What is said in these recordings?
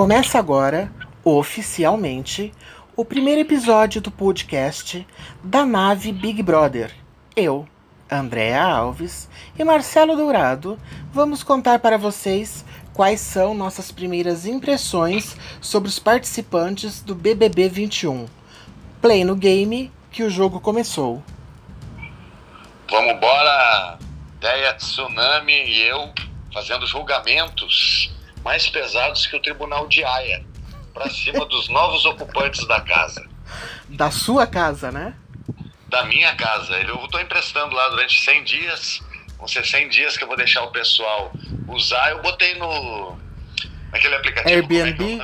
Começa agora, oficialmente, o primeiro episódio do podcast da nave Big Brother. Eu, Andréa Alves e Marcelo Dourado vamos contar para vocês quais são nossas primeiras impressões sobre os participantes do BBB 21. Play no game que o jogo começou. Vamos embora, Deia Tsunami e eu fazendo julgamentos mais pesados que o Tribunal de Haia para cima dos novos ocupantes da casa. Da sua casa, né? Da minha casa. Eu estou emprestando lá durante 100 dias. Vão ser 100 dias que eu vou deixar o pessoal usar. Eu botei no. Naquele aplicativo. Airbnb?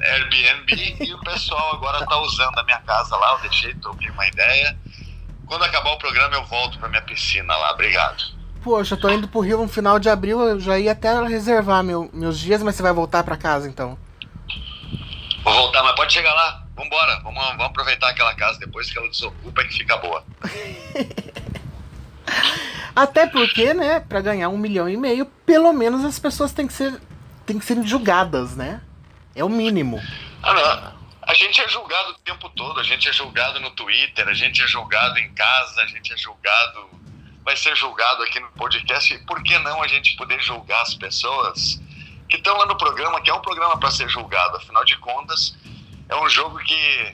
É Airbnb e o pessoal agora está usando a minha casa lá. Eu deixei, troquei uma ideia. Quando acabar o programa, eu volto para minha piscina lá. Obrigado. Poxa, eu tô indo pro Rio no final de abril, eu já ia até reservar meu, meus dias, mas você vai voltar para casa então. Vou voltar, mas pode chegar lá. Vambora, vamos, vamos aproveitar aquela casa depois que ela desocupa e que fica boa. Até porque, né, para ganhar um milhão e meio, pelo menos as pessoas têm que ser, têm que ser julgadas, né? É o mínimo. Ah, não. A gente é julgado o tempo todo, a gente é julgado no Twitter, a gente é julgado em casa, a gente é julgado, vai ser julgado aqui no podcast. E por que não a gente poder julgar as pessoas que estão lá no programa, que é um programa para ser julgado? Afinal de contas, é um jogo que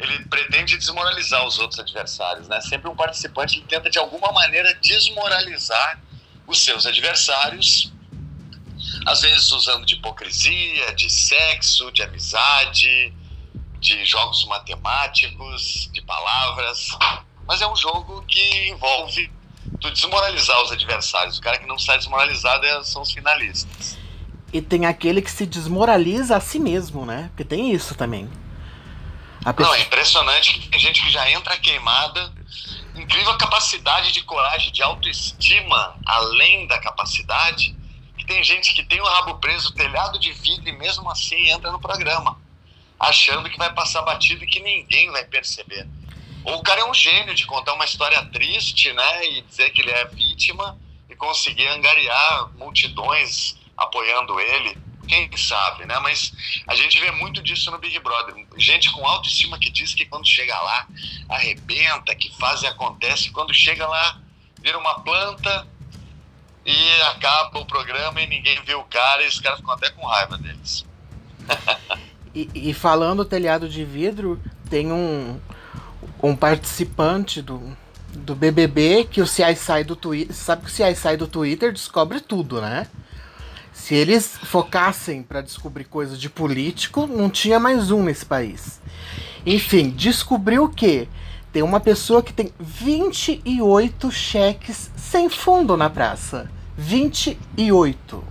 ele pretende desmoralizar os outros adversários, né? Sempre um participante tenta de alguma maneira desmoralizar os seus adversários, às vezes usando de hipocrisia, de sexo, de amizade, de jogos matemáticos, de palavras. Mas é um jogo que envolve tu desmoralizar os adversários. O cara que não sai desmoralizado é, são os finalistas. E tem aquele que se desmoraliza a si mesmo, né? Porque tem isso também. A pessoa... Não, é impressionante que tem gente que já entra queimada. Incrível a capacidade de coragem, de autoestima, além da capacidade. Que tem gente que tem o rabo preso, telhado de vidro, e mesmo assim entra no programa achando que vai passar batido e que ninguém vai perceber. O cara é um gênio de contar uma história triste, né, e dizer que ele é vítima e conseguir angariar multidões apoiando ele. Quem sabe, né? Mas a gente vê muito disso no Big Brother. Gente com autoestima que diz que quando chega lá arrebenta, que faz e acontece, quando chega lá vira uma planta e acaba o programa e ninguém vê o cara e os caras ficam até com raiva deles. E, e falando telhado de vidro, tem um, um participante do, do BBB que o CI sai do Twitter. Sabe que o CI sai do Twitter descobre tudo, né? Se eles focassem para descobrir coisas de político, não tinha mais um nesse país. Enfim, descobriu que tem uma pessoa que tem 28 cheques sem fundo na praça. 28.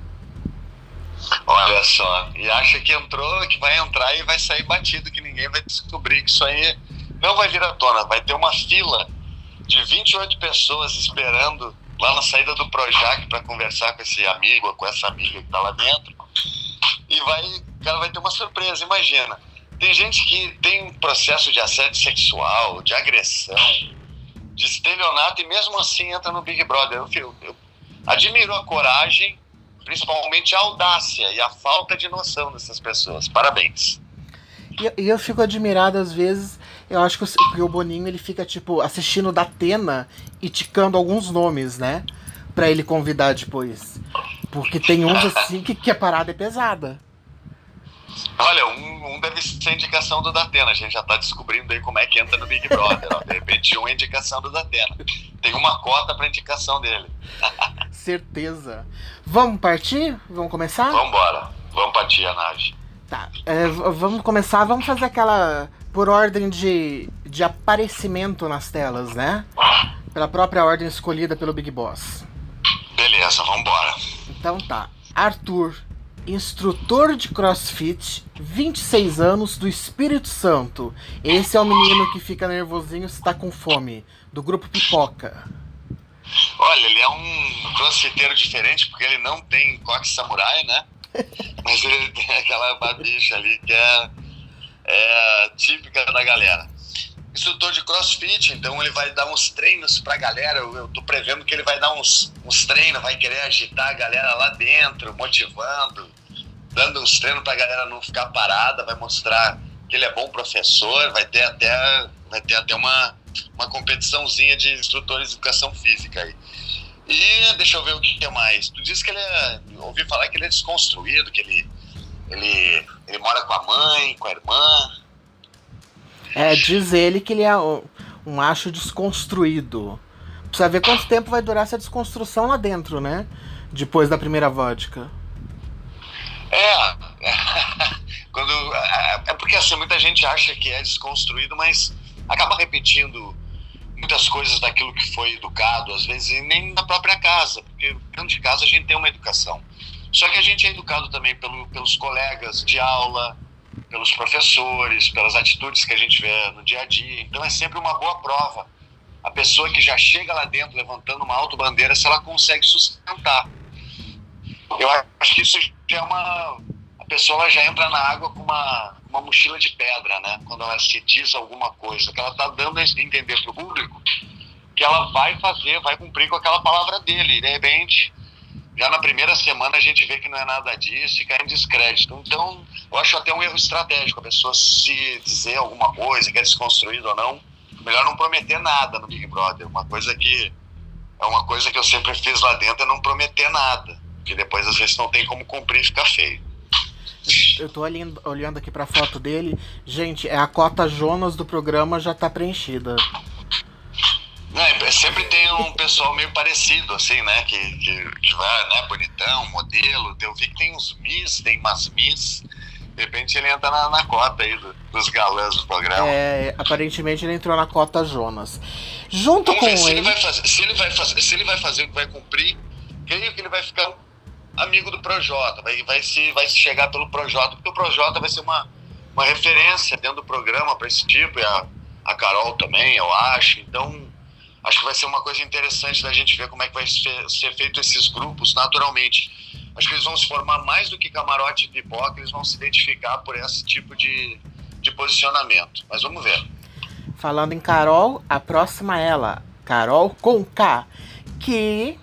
Olha só, e acha que entrou, que vai entrar e vai sair batido, que ninguém vai descobrir que isso aí não vai vir à tona. Vai ter uma fila de 28 pessoas esperando lá na saída do Projac para conversar com esse amigo, com essa amiga que está lá dentro. E vai, cara vai ter uma surpresa, imagina. Tem gente que tem um processo de assédio sexual, de agressão, de estelionato e mesmo assim entra no Big Brother. Eu, eu, eu admiro a coragem principalmente a audácia e a falta de noção dessas pessoas. Parabéns. E, e eu fico admirado às vezes. Eu acho que o, Boninho ele fica tipo assistindo da Atena e ticando alguns nomes, né? Pra ele convidar depois. Porque tem uns assim que, que a parada é pesada. Olha, um, um, deve ser indicação do Datena. A gente já está descobrindo aí como é que entra no Big Brother. Ó. De repente, um é indicação do Datena. Tem uma cota para indicação dele. Certeza. Vamos partir? Vamos começar? Vamos embora. Vamos partir a nave. Tá. É, vamos começar. Vamos fazer aquela. Por ordem de, de aparecimento nas telas, né? Pela própria ordem escolhida pelo Big Boss. Beleza, vamos embora. Então tá. Arthur, instrutor de crossfit, 26 anos, do Espírito Santo. Esse é o menino que fica nervosinho se tá com fome, do grupo Pipoca. Olha, ele é um crossfiteiro diferente porque ele não tem coque samurai, né? Mas ele tem aquela babicha ali que é, é típica da galera. Instrutor de crossfit, então ele vai dar uns treinos pra galera. Eu, eu tô prevendo que ele vai dar uns, uns treinos, vai querer agitar a galera lá dentro, motivando dando uns treinos pra galera não ficar parada, vai mostrar que ele é bom professor, vai ter até, vai ter até uma, uma competiçãozinha de instrutores de educação física aí. E deixa eu ver o que é mais. Tu disse que ele é. Ouvi falar que ele é desconstruído, que ele, ele, ele mora com a mãe, com a irmã. É, diz ele que ele é um, um macho desconstruído. Precisa ver quanto tempo vai durar essa desconstrução lá dentro, né? Depois da primeira vodka. É. Quando, é, é porque assim, muita gente acha que é desconstruído, mas acaba repetindo muitas coisas daquilo que foi educado, às vezes nem na própria casa, porque dentro de casa a gente tem uma educação. Só que a gente é educado também pelo, pelos colegas de aula, pelos professores, pelas atitudes que a gente vê no dia a dia. Então é sempre uma boa prova. A pessoa que já chega lá dentro levantando uma auto-bandeira, se ela consegue sustentar. Eu acho que isso já é uma. A pessoa já entra na água com uma, uma mochila de pedra, né? Quando ela se diz alguma coisa, que ela está dando a entender para o público que ela vai fazer, vai cumprir com aquela palavra dele. E de repente, já na primeira semana a gente vê que não é nada disso e cai em descrédito. Então, eu acho até um erro estratégico a pessoa se dizer alguma coisa, que é desconstruído ou não. Melhor não prometer nada no Big Brother. Uma coisa que é uma coisa que eu sempre fiz lá dentro é não prometer nada, porque depois às vezes não tem como cumprir e fica feio. Eu tô olhando, olhando aqui pra foto dele. Gente, é a cota Jonas do programa já tá preenchida. É, sempre tem um pessoal meio parecido, assim, né? Que, que, que vai, né? Bonitão, modelo. Eu vi que tem uns Miss, tem umas Miss. De repente ele entra na, na cota aí do, dos galãs do programa. É, aparentemente ele entrou na cota Jonas. Junto Vamos com ver, se ele. ele vai fazer, se, ele vai fazer, se ele vai fazer o que vai cumprir, creio que ele vai ficar amigo do Projota, vai, vai, se, vai se chegar pelo Projota, porque o Projota vai ser uma, uma referência dentro do programa para esse tipo, e a, a Carol também, eu acho. Então, acho que vai ser uma coisa interessante da gente ver como é que vai ser, feito esses grupos naturalmente. Acho que eles vão se formar mais do que camarote e pipoca, eles vão se identificar por esse tipo de, de posicionamento. Mas vamos ver. Falando em Carol, a próxima é ela, Carol com K, que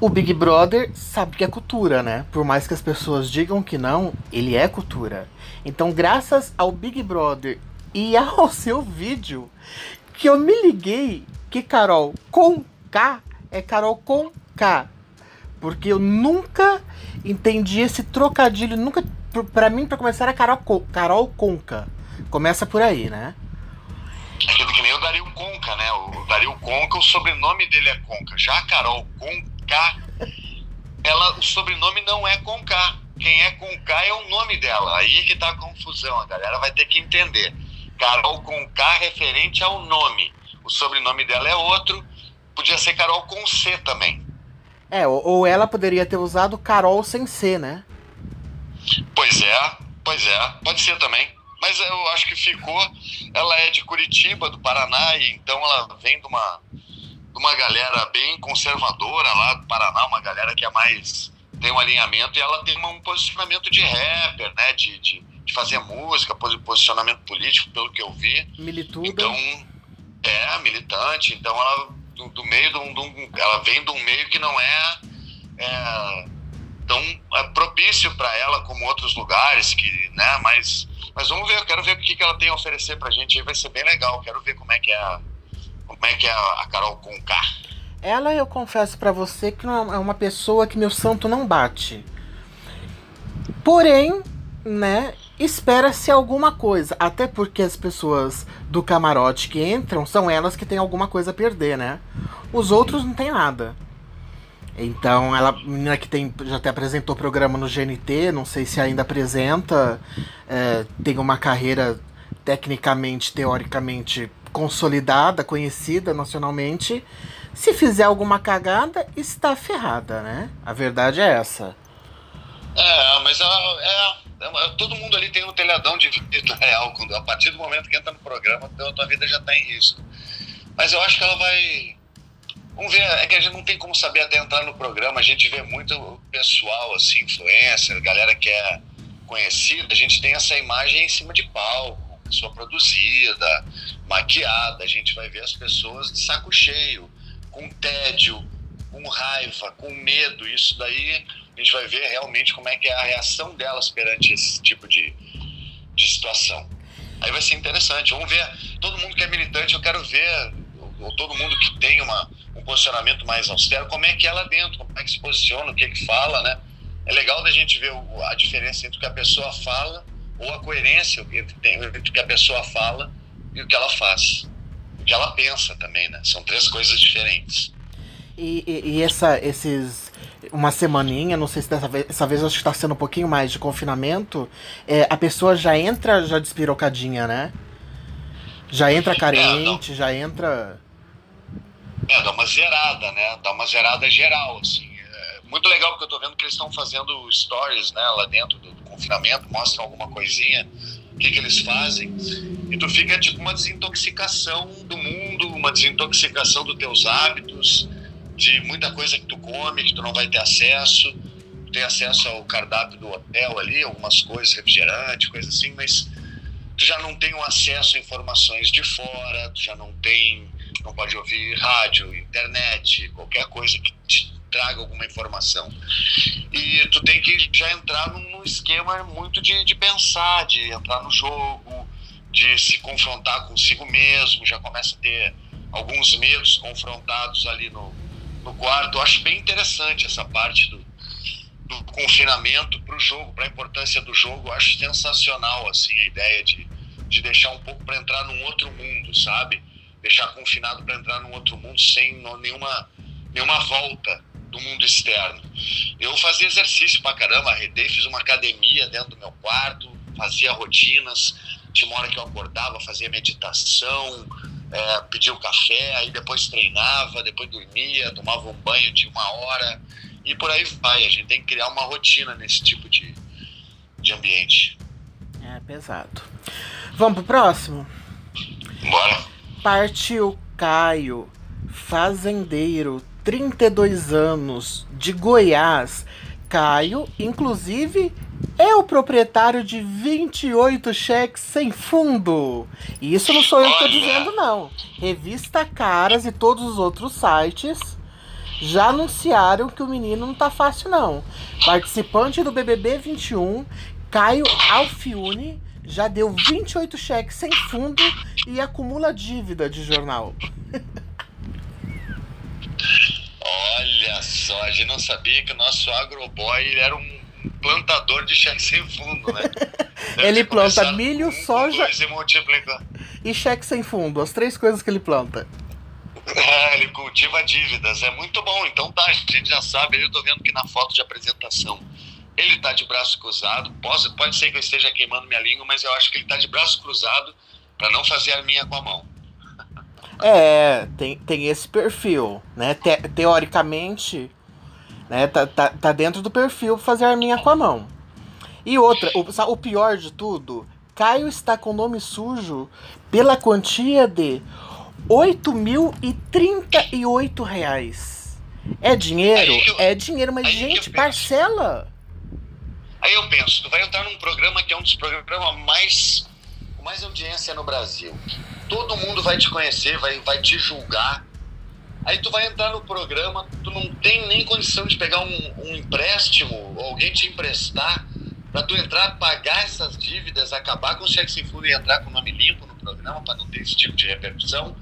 o Big Brother sabe que é cultura, né? Por mais que as pessoas digam que não, ele é cultura. Então, graças ao Big Brother e ao seu vídeo, que eu me liguei que Carol com K é Carol com K. Porque eu nunca entendi esse trocadilho, nunca para mim para começar era Carol Carol Conca. Começa por aí, né? É que nem o Conca, né? O Dario Conca, o sobrenome dele é Conca. Já a Carol Conca, ela, o sobrenome não é Conca. Quem é Conca é o nome dela. Aí que tá a confusão, a galera vai ter que entender. Carol Conca referente ao nome. O sobrenome dela é outro. Podia ser Carol com C também. É, ou ela poderia ter usado Carol sem C, né? Pois é, pois é. Pode ser também mas eu acho que ficou. Ela é de Curitiba, do Paraná, e então ela vem de uma, de uma galera bem conservadora lá do Paraná, uma galera que é mais. tem um alinhamento, e ela tem um posicionamento de rapper, né? De, de, de fazer música, posicionamento político, pelo que eu vi. Milituda. Então, é, militante, então ela do, do meio de um, ela vem de um meio que não é, é tão é propício para ela como outros lugares que né mas mas vamos ver, eu quero ver o que, que ela tem a oferecer pra gente aí, vai ser bem legal. Quero ver como é que é a, como é, que é a Carol Conká. Ela, eu confesso para você que não é uma pessoa que meu santo não bate. Porém, né, espera-se alguma coisa. Até porque as pessoas do camarote que entram são elas que têm alguma coisa a perder, né? Os outros não tem nada. Então, ela, menina que tem, já até apresentou programa no GNT, não sei se ainda apresenta, é, tem uma carreira tecnicamente, teoricamente consolidada, conhecida nacionalmente. Se fizer alguma cagada, está ferrada, né? A verdade é essa. É, mas ela, é, é, todo mundo ali tem um telhadão de vida real. Quando, a partir do momento que entra no programa, a tua vida já está em risco. Mas eu acho que ela vai Vamos ver, é que a gente não tem como saber até entrar no programa, a gente vê muito pessoal, assim, influencer, galera que é conhecida, a gente tem essa imagem em cima de palco, pessoa produzida, maquiada, a gente vai ver as pessoas de saco cheio, com tédio, com raiva, com medo, isso daí a gente vai ver realmente como é que é a reação delas perante esse tipo de, de situação. Aí vai ser interessante. Vamos ver. Todo mundo que é militante, eu quero ver, ou todo mundo que tem uma, um posicionamento mais austero, como é que é lá dentro, como é que se posiciona, o que é que fala, né? É legal da gente ver a diferença entre o que a pessoa fala ou a coerência entre o que a pessoa fala e o que ela faz. O que ela pensa também, né? São três coisas diferentes. E, e, e essa, esses. Uma semaninha, não sei se dessa vez, dessa vez acho que está sendo um pouquinho mais de confinamento. É, a pessoa já entra já despirocadinha, né? Já entra carente, é, já entra. É, dá uma zerada, né? Dá uma zerada geral, assim. É muito legal porque eu tô vendo que eles estão fazendo stories, né, lá dentro do, do confinamento, mostram alguma coisinha, o que, que eles fazem. E tu fica tipo uma desintoxicação do mundo, uma desintoxicação dos teus hábitos de muita coisa que tu come, que tu não vai ter acesso. Tu tem acesso ao cardápio do hotel ali, algumas coisas, refrigerante, coisa assim, mas tu já não tem um acesso a informações de fora, tu já não tem, não pode ouvir rádio, internet, qualquer coisa que te traga alguma informação. E tu tem que já entrar num esquema muito de, de pensar, de entrar no jogo, de se confrontar consigo mesmo, já começa a ter alguns medos confrontados ali no, no quarto. Eu acho bem interessante essa parte do, do confinamento para o jogo, para a importância do jogo. Eu acho sensacional assim a ideia de, de deixar um pouco para entrar num outro mundo, sabe? Deixar confinado para entrar num outro mundo sem nenhuma, nenhuma volta do mundo externo. Eu fazia exercício pra caramba, arredei, fiz uma academia dentro do meu quarto, fazia rotinas. Tinha uma hora que eu acordava, fazia meditação, é, pedia o café, aí depois treinava, depois dormia, tomava um banho de uma hora e por aí vai. A gente tem que criar uma rotina nesse tipo de, de ambiente. É pesado. Vamos pro próximo? Bora. Partiu Caio, fazendeiro, 32 anos, de Goiás. Caio, inclusive, é o proprietário de 28 cheques sem fundo. E isso não sou eu que estou dizendo, não. Revista Caras e todos os outros sites já anunciaram que o menino não tá fácil, não. Participante do BBB 21, Caio Alfiune, já deu 28 cheques sem fundo e acumula dívida de jornal. Olha só, a gente não sabia que o nosso agroboy era um plantador de cheque sem fundo, né? ele planta milho, um, soja e, e cheque sem fundo, as três coisas que ele planta. É, ele cultiva dívidas, é muito bom. Então tá, a gente já sabe, eu tô vendo que na foto de apresentação ele tá de braço cruzado. Pode, pode ser que eu esteja queimando minha língua, mas eu acho que ele tá de braço cruzado para não fazer a minha com a mão. É, tem, tem esse perfil, né? Te, teoricamente, né? Tá, tá, tá dentro do perfil fazer a arminha com a mão. E outra, o, o pior de tudo, Caio está com nome sujo pela quantia de R$ reais. É dinheiro? Eu, é dinheiro, mas gente, parcela. Aí eu penso, tu vai entrar num programa que é um dos programas mais com mais audiência no Brasil. Todo mundo vai te conhecer, vai, vai te julgar Aí tu vai entrar no programa, tu não tem nem condição de pegar um, um empréstimo, alguém te emprestar, para tu entrar, pagar essas dívidas, acabar com o cheque sem fundo e entrar com o nome limpo no programa, para não ter esse tipo de repercussão.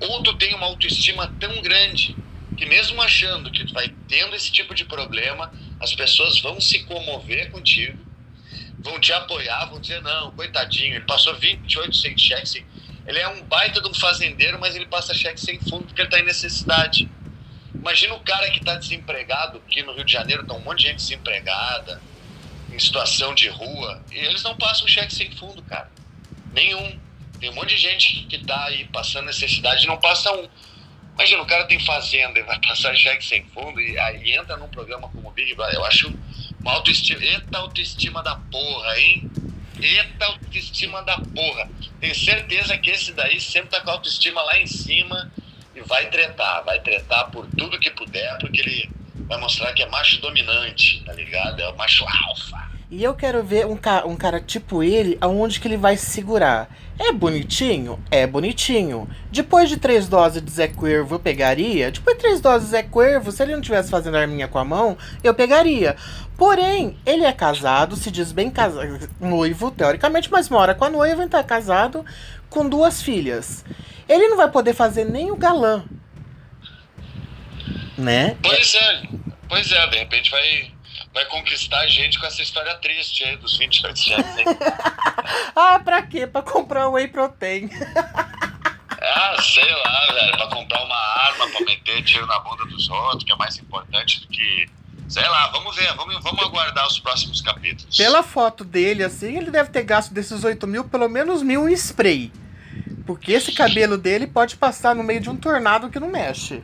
Ou tu tem uma autoestima tão grande que mesmo achando que tu vai tendo esse tipo de problema, as pessoas vão se comover contigo, vão te apoiar, vão dizer, não, coitadinho, ele passou 28 sem cheque, sem ele é um baita de um fazendeiro, mas ele passa cheque sem fundo porque ele está em necessidade. Imagina o cara que está desempregado, aqui no Rio de Janeiro está um monte de gente desempregada, em situação de rua, e eles não passam cheque sem fundo, cara. Nenhum. Tem um monte de gente que está aí passando necessidade e não passa um. Imagina, o cara tem fazenda e vai passar cheque sem fundo e aí entra num programa como o Big Brother. Eu acho uma autoestima. Eita autoestima da porra, hein? Eita autoestima da porra. Tenho certeza que esse daí sempre tá com a autoestima lá em cima e vai tretar. Vai tretar por tudo que puder, porque ele vai mostrar que é macho dominante, tá ligado? É o macho alfa. E eu quero ver um, ca um cara tipo ele, aonde que ele vai se segurar. É bonitinho? É bonitinho. Depois de três doses de Zé Cuervo, eu pegaria? Depois de três doses de Zé Cuervo, se ele não estivesse fazendo arminha com a mão, eu pegaria. Porém, ele é casado, se diz bem casado, noivo, teoricamente, mas mora com a noiva e tá casado com duas filhas. Ele não vai poder fazer nem o galã. Né? Pois é, pois é, de repente vai vai conquistar a gente com essa história triste aí dos 28 anos. ah, pra quê? Pra comprar whey protein. ah, sei lá, velho. Pra comprar uma arma pra meter tiro na bunda dos outros, que é mais importante do que. Sei lá, vamos ver, vamos, vamos aguardar os próximos capítulos. Pela foto dele, assim, ele deve ter gasto desses 8 mil, pelo menos mil em spray. Porque esse cabelo dele pode passar no meio de um tornado que não mexe.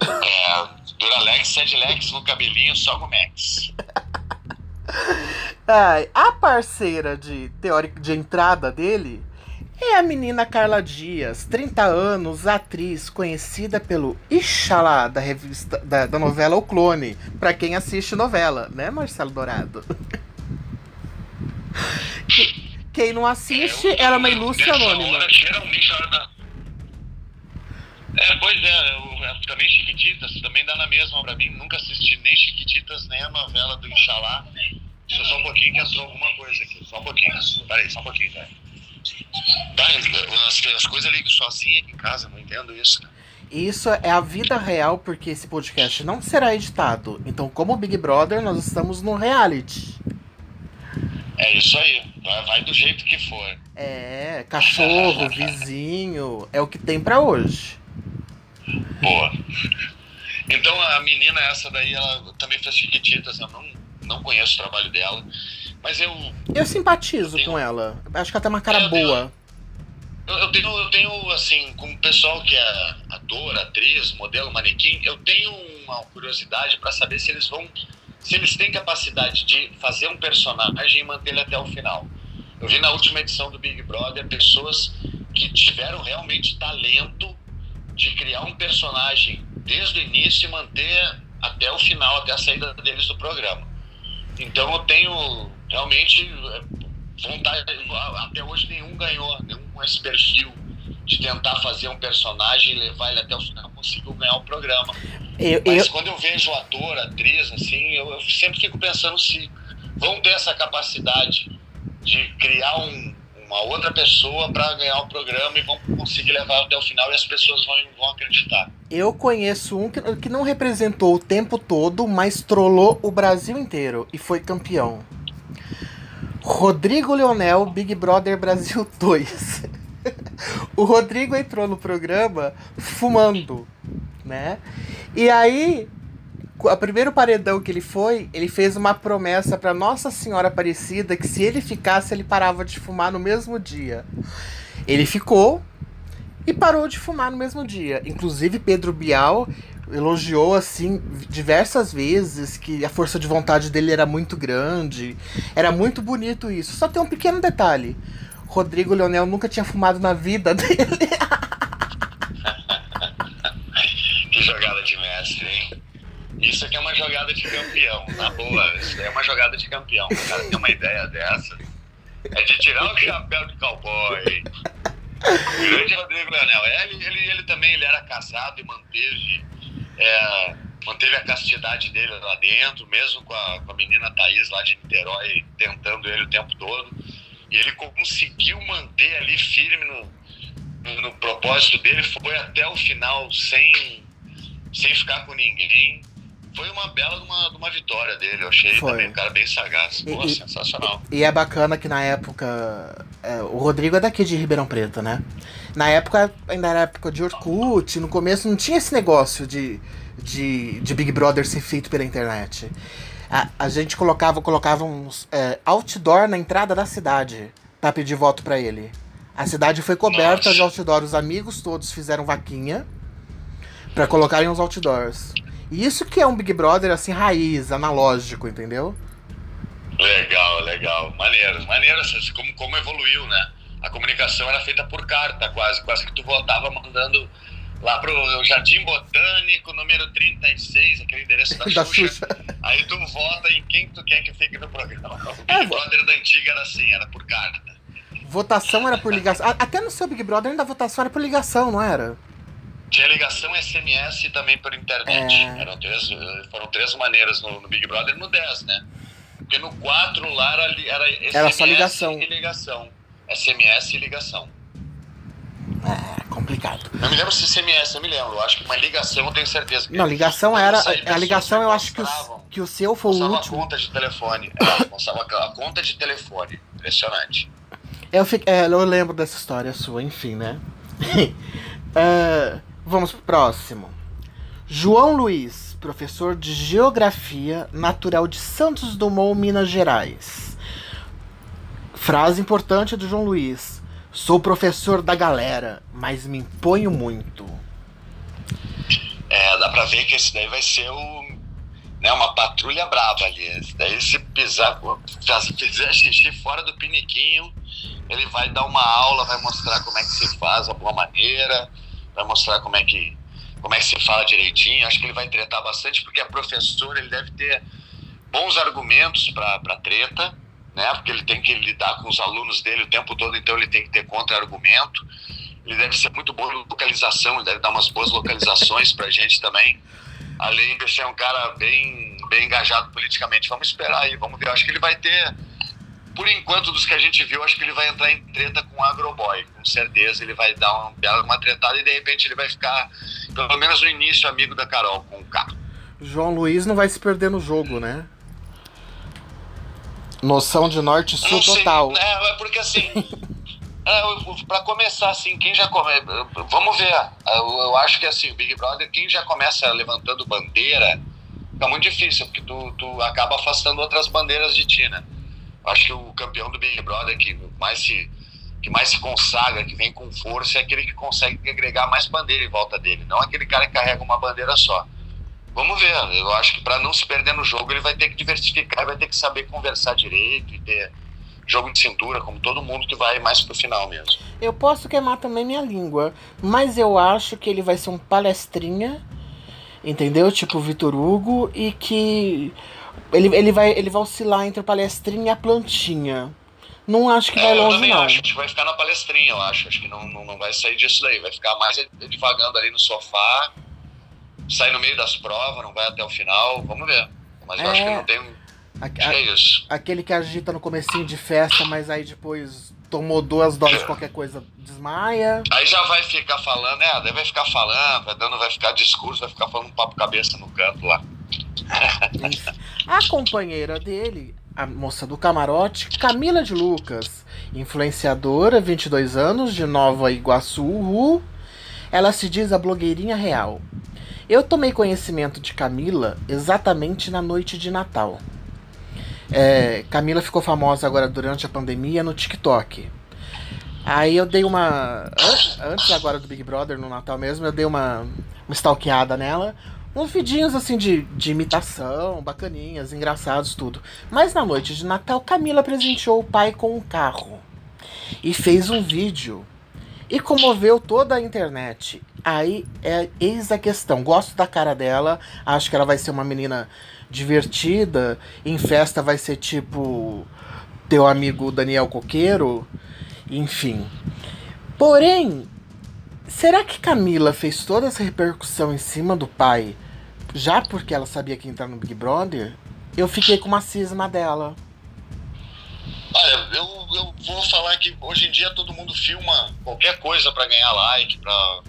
É, Duralex, Sedlex no cabelinho, só Gomex. Ai, a parceira de teórico de entrada dele é a menina Carla Dias, 30 anos, atriz conhecida pelo Ixalá da revista da, da novela O Clone, para quem assiste novela, né, Marcelo Dourado? quem não assiste, é, ela é uma ilustre anônima. Hora, geralmente a hora da é, pois é, eu, também Chiquititas, também dá na mesma pra mim. Nunca assisti nem Chiquititas, nem a novela do Inxalá. Deixa só um pouquinho que entrou alguma coisa aqui. Só um pouquinho. Peraí, só um pouquinho, velho. Tá, as, as coisas ligam sozinha aqui em casa, não entendo isso, né? Isso é a vida real, porque esse podcast não será editado. Então, como Big Brother, nós estamos no reality. É isso aí. Vai, vai do jeito que for. É, cachorro, vizinho, é o que tem para hoje. Boa. Então a menina essa daí, ela também fez Chiquititas, eu não, não conheço o trabalho dela. Mas eu. Eu simpatizo eu tenho, com ela. Acho que ela tem uma cara boa. Tenho, eu, tenho, eu tenho, assim, como pessoal que é ator, atriz, modelo, manequim, eu tenho uma curiosidade para saber se eles vão. Se eles têm capacidade de fazer um personagem e manter ele até o final. Eu vi na última edição do Big Brother pessoas que tiveram realmente talento de criar um personagem desde o início e manter até o final, até a saída deles do programa. Então eu tenho realmente é, vontade. Até hoje nenhum ganhou, nenhum com esse perfil de tentar fazer um personagem e levar ele até o final conseguiu ganhar o programa. Eu, Mas eu... quando eu vejo ator, atriz, assim, eu, eu sempre fico pensando se vão ter essa capacidade de criar um, uma outra pessoa para ganhar o programa e vão conseguir levar até o final e as pessoas vão, vão acreditar. Eu conheço um que, que não representou o tempo todo, mas trollou o Brasil inteiro e foi campeão. Rodrigo Leonel, Big Brother Brasil 2. o Rodrigo entrou no programa fumando, né? E aí o primeiro paredão que ele foi, ele fez uma promessa para Nossa Senhora Aparecida que se ele ficasse, ele parava de fumar no mesmo dia. Ele ficou e parou de fumar no mesmo dia. Inclusive, Pedro Bial elogiou assim diversas vezes que a força de vontade dele era muito grande. Era muito bonito isso. Só tem um pequeno detalhe. Rodrigo Leonel nunca tinha fumado na vida dele. que jogada de mestre, hein? Isso aqui é uma jogada de campeão, na boa. Isso é uma jogada de campeão. O cara tem uma ideia dessa. É de tirar o chapéu de cowboy. O grande Rodrigo Leonel. É, ele, ele, ele também ele era casado e manteve, é, manteve a castidade dele lá dentro, mesmo com a, com a menina Thaís lá de Niterói tentando ele o tempo todo. E ele conseguiu manter ali firme no, no, propósito dele, foi até o final sem, sem ficar com ninguém foi uma bela uma, uma vitória dele. Eu achei foi. também um cara bem sagaz. Pô, e, sensacional. E, é bacana que na época. É, o Rodrigo é daqui de Ribeirão Preto, né? Na época, ainda era época de Orkut, no começo não tinha esse negócio de, de, de Big Brother ser feito pela internet. A, a gente colocava, colocava uns é, outdoor na entrada da cidade para pedir voto para ele. A cidade foi coberta Nossa. de outdoor, os amigos todos fizeram vaquinha para colocarem os outdoors. Isso que é um Big Brother assim, raiz, analógico, entendeu? Legal, legal. Maneiro, maneiro assim, como, como evoluiu, né? A comunicação era feita por carta, quase. Quase que tu votava mandando lá pro Jardim Botânico, número 36, aquele endereço da, da Xuxa. Xuxa. Aí tu vota em quem tu quer que fique no programa. O Big é, Brother da antiga era assim, era por carta. Votação era por ligação. Até no seu Big Brother ainda a votação era por ligação, não era? Tinha ligação SMS e também por internet. É... Eram três, foram três maneiras no, no, Big Brother no 10, né? Porque no 4 lá era, era SMS era só ligação. e ligação. SMS e ligação. É, complicado. Não me lembro se SMS, eu me lembro. Eu acho que uma ligação eu tenho certeza. Que não, ligação era. A ligação eu acho que o, que o seu foi o último. a conta de telefone. É, a conta de telefone. Impressionante. Eu, fico, é, eu lembro dessa história sua, enfim, né? uh, vamos pro próximo. João Luiz, professor de Geografia, natural de Santos Dumont, Minas Gerais. Frase importante do João Luiz. Sou professor da galera, mas me imponho muito. É, dá pra ver que esse daí vai ser o, né, uma patrulha brava ali. Esse daí se pisar, se fizer xixi fora do piniquinho, ele vai dar uma aula, vai mostrar como é que se faz a boa maneira, vai mostrar como é que como é que se fala direitinho. Acho que ele vai tretar bastante porque é professor, ele deve ter bons argumentos para treta, né? Porque ele tem que lidar com os alunos dele o tempo todo, então ele tem que ter contra-argumento. Ele deve ser muito bom em localização, ele deve dar umas boas localizações para a gente também. Além de ser um cara bem, bem engajado politicamente. Vamos esperar aí, vamos ver. Acho que ele vai ter por enquanto, dos que a gente viu, acho que ele vai entrar em treta com o Agroboy. Com certeza ele vai dar uma, uma tretada e de repente ele vai ficar, pelo menos no início, amigo da Carol com o carro. João Luiz não vai se perder no jogo, né? Noção de norte sul total. É, é porque assim. é, para começar, assim, quem já come... Vamos ver. Eu, eu, acho que assim, o Big Brother, quem já começa levantando bandeira, fica muito difícil, porque tu, tu acaba afastando outras bandeiras de ti, né? Acho que o campeão do Big Brother que mais se que mais se consagra, que vem com força, é aquele que consegue agregar mais bandeira em volta dele, não aquele cara que carrega uma bandeira só. Vamos ver, eu acho que para não se perder no jogo, ele vai ter que diversificar, vai ter que saber conversar direito e ter jogo de cintura, como todo mundo que vai mais pro final mesmo. Eu posso queimar também minha língua, mas eu acho que ele vai ser um palestrinha, entendeu? Tipo Vitor Hugo, e que ele, ele, vai, ele vai oscilar entre a palestrinha e a plantinha. Não acho que vai é, longe, eu também não. acho que vai ficar na palestrinha, eu acho. Acho que não, não, não vai sair disso daí. Vai ficar mais devagando ali no sofá, sair no meio das provas, não vai até o final. Vamos ver. Mas eu acho que é. não tem. A, acho que é isso. Aquele que agita no comecinho de festa, mas aí depois tomou duas doses de qualquer coisa, desmaia. Aí já vai ficar falando, né? Daí vai ficar falando, vai dando, vai ficar discurso, vai ficar falando um papo cabeça no canto lá. A companheira dele, a moça do camarote, Camila de Lucas, influenciadora, 22 anos, de Nova Iguaçu, ela se diz a blogueirinha real. Eu tomei conhecimento de Camila exatamente na noite de Natal. É, Camila ficou famosa agora durante a pandemia no TikTok. Aí eu dei uma. Antes agora do Big Brother, no Natal mesmo, eu dei uma, uma stalkeada nela uns vidinhos assim de, de imitação, bacaninhas, engraçados, tudo. Mas na noite de Natal, Camila presenteou o pai com um carro e fez um vídeo e comoveu toda a internet. Aí é eis a questão. Gosto da cara dela, acho que ela vai ser uma menina divertida. Em festa vai ser tipo teu amigo Daniel Coqueiro, enfim. Porém, será que Camila fez toda essa repercussão em cima do pai já porque ela sabia que ia entrar no Big Brother, eu fiquei com uma cisma dela. Olha, eu, eu vou falar que hoje em dia todo mundo filma qualquer coisa para ganhar like, para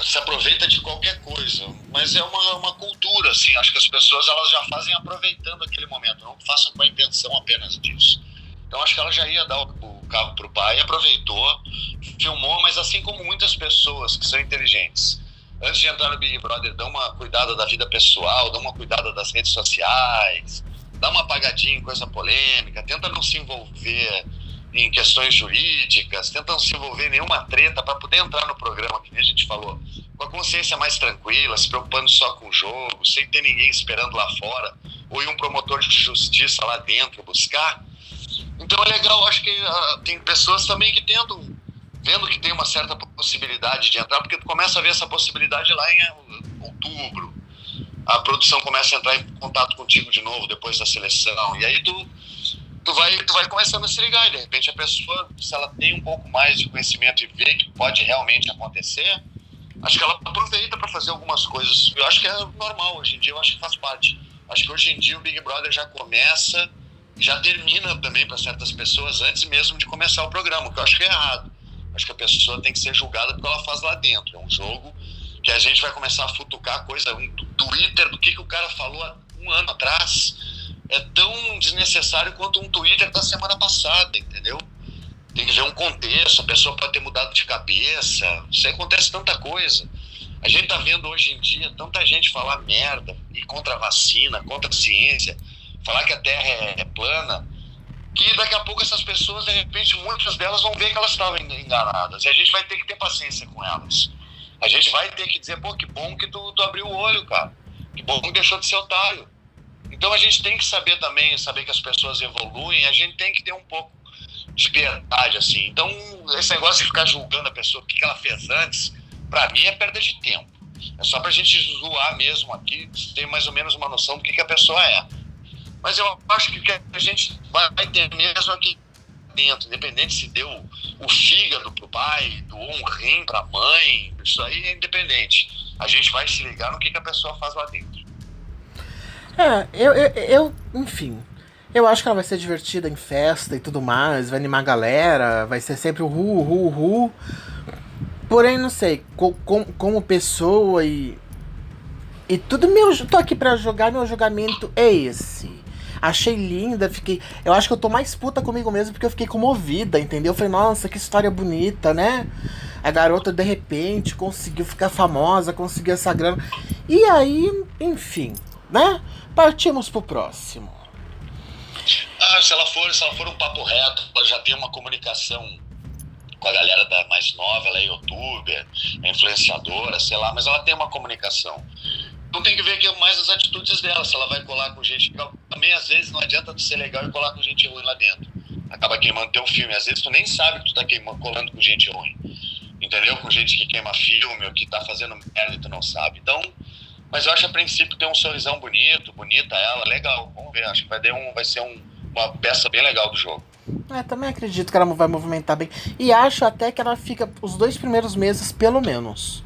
se aproveita de qualquer coisa, mas é uma, uma cultura, assim, acho que as pessoas elas já fazem aproveitando aquele momento, não façam com a intenção apenas disso. Então acho que ela já ia dar o, o carro pro pai, aproveitou, filmou, mas assim como muitas pessoas que são inteligentes, antes de entrar no Big Brother, dá uma cuidada da vida pessoal, dá uma cuidada das redes sociais, dá uma apagadinha em coisa polêmica, tenta não se envolver em questões jurídicas, tenta não se envolver em nenhuma treta para poder entrar no programa, que nem a gente falou, com a consciência mais tranquila, se preocupando só com o jogo, sem ter ninguém esperando lá fora, ou ir um promotor de justiça lá dentro buscar. Então é legal, acho que uh, tem pessoas também que tentam vendo que tem uma certa possibilidade de entrar, porque tu começa a ver essa possibilidade lá em outubro. A produção começa a entrar em contato contigo de novo depois da seleção. E aí tu, tu, vai, tu vai começando a se ligar. E de repente a pessoa, se ela tem um pouco mais de conhecimento e vê que pode realmente acontecer, acho que ela aproveita para fazer algumas coisas. Eu acho que é normal hoje em dia, eu acho que faz parte. Acho que hoje em dia o Big Brother já começa, já termina também para certas pessoas antes mesmo de começar o programa, o que eu acho que é errado. Acho que a pessoa tem que ser julgada pelo que ela faz lá dentro. É um jogo que a gente vai começar a futucar coisa, um Twitter do que, que o cara falou há um ano atrás. É tão desnecessário quanto um Twitter da semana passada, entendeu? Tem que ver um contexto, a pessoa pode ter mudado de cabeça, isso acontece tanta coisa. A gente tá vendo hoje em dia tanta gente falar merda e contra a vacina, contra a ciência, falar que a Terra é, é plana, que daqui a pouco essas pessoas, de repente, muitas delas vão ver que elas estavam enganadas. E a gente vai ter que ter paciência com elas. A gente vai ter que dizer, pô, que bom que tu, tu abriu o olho, cara. Que bom que deixou de ser otário. Então a gente tem que saber também, saber que as pessoas evoluem, a gente tem que ter um pouco de piedade, assim. Então, esse negócio de ficar julgando a pessoa, o que ela fez antes, para mim é perda de tempo. É só pra gente zoar mesmo aqui, ter mais ou menos uma noção do que, que a pessoa é. Mas eu acho que a gente vai ter mesmo aqui dentro, independente se deu o fígado pro pai, doou um rim pra mãe, isso aí é independente. A gente vai se ligar no que, que a pessoa faz lá dentro. É, eu, eu, eu, enfim. Eu acho que ela vai ser divertida em festa e tudo mais, vai animar a galera, vai ser sempre o ru, ru, ru. Porém, não sei, com, com, como pessoa e. E tudo meu. Tô aqui pra jogar, meu julgamento é esse. Achei linda, fiquei. Eu acho que eu tô mais puta comigo mesmo porque eu fiquei comovida, entendeu? Eu falei, nossa, que história bonita, né? A garota de repente conseguiu ficar famosa, conseguiu essa grana. E aí, enfim, né? Partimos pro próximo. Ah, se ela for, se ela for um papo reto, ela já tem uma comunicação com a galera da mais nova, ela é youtuber, é influenciadora, sei lá, mas ela tem uma comunicação. Então tem que ver é mais as atitudes dela, se ela vai colar com gente legal. Também às vezes não adianta tu ser legal e colar com gente ruim lá dentro. Acaba queimando teu filme. Às vezes tu nem sabe que tu tá queimando, colando com gente ruim. Entendeu? Com gente que queima filme ou que tá fazendo merda e tu não sabe. Então, mas eu acho a princípio tem um sorrisão bonito, bonita ela, legal. Vamos ver, acho que vai, ter um, vai ser um, uma peça bem legal do jogo. É, também acredito que ela vai movimentar bem. E acho até que ela fica os dois primeiros meses, pelo menos.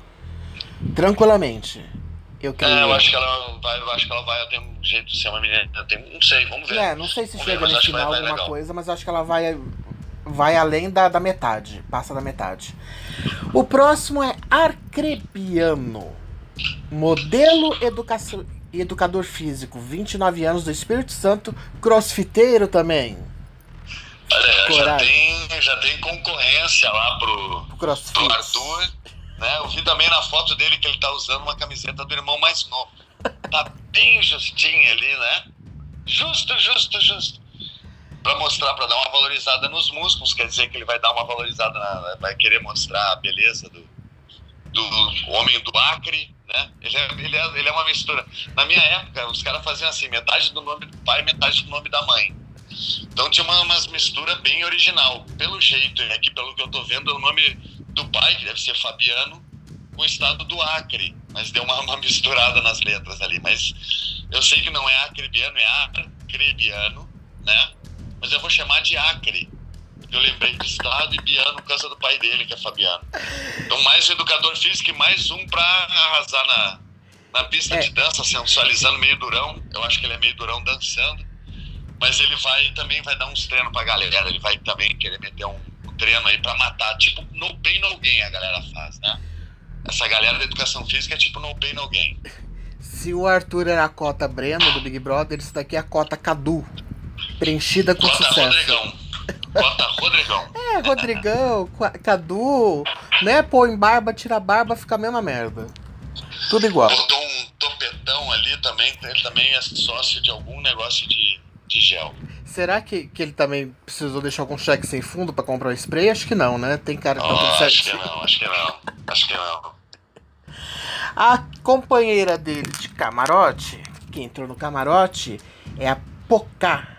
Tranquilamente. Eu, creio. É, eu acho que ela vai, eu acho que ela vai ter um jeito de ser uma menina. Tem, não sei, vamos ver. É, não sei se vamos chega ver, no final vai, alguma coisa, mas acho que ela vai vai além da, da metade, passa da metade. O próximo é Arcrebiano. Modelo educação, educador físico, 29 anos do Espírito Santo, crossfiteiro também. Olha, já tem, já tem concorrência lá pro, pro, pro Arthur né? Eu vi também na foto dele que ele tá usando uma camiseta do irmão mais novo. Tá bem justinho ali, né? Justo, justo, justo. Pra mostrar, pra dar uma valorizada nos músculos, quer dizer que ele vai dar uma valorizada, na, vai querer mostrar a beleza do, do homem do Acre, né? Ele é, ele, é, ele é uma mistura. Na minha época, os caras faziam assim, metade do nome do pai, metade do nome da mãe. Então tinha uma, umas mistura bem original. Pelo jeito, aqui pelo que eu tô vendo, é o nome do pai, que deve ser Fabiano, com o estado do Acre. Mas deu uma, uma misturada nas letras ali. Mas eu sei que não é acrebiano, é acrebiano, né? Mas eu vou chamar de Acre. Eu lembrei do estado e Biano por causa do pai dele, que é Fabiano. Então, mais um educador físico e mais um para arrasar na, na pista é. de dança, sensualizando meio durão. Eu acho que ele é meio durão dançando. Mas ele vai também vai dar uns treinos pra galera. Ele vai também querer meter um, treino aí para matar. Tipo, no pain, no gain a galera faz, né? Essa galera da educação física é tipo no pain, no gain. Se o Arthur era a cota Breno do Big Brother, isso daqui é a cota Cadu. Preenchida com cota sucesso. Rodrigão. Cota Rodrigão. É, Rodrigão, Cadu, né? Pô, em barba, tira barba, fica a mesma merda. Tudo igual. Botou um topetão ali também, ele também é sócio de algum negócio de, de gel. Será que, que ele também precisou deixar algum cheque sem fundo para comprar o spray? Acho que não, né? Tem cara que tá tudo certo. Acho que não, acho que não. Acho que não. A companheira dele de camarote, que entrou no camarote, é a Pocá.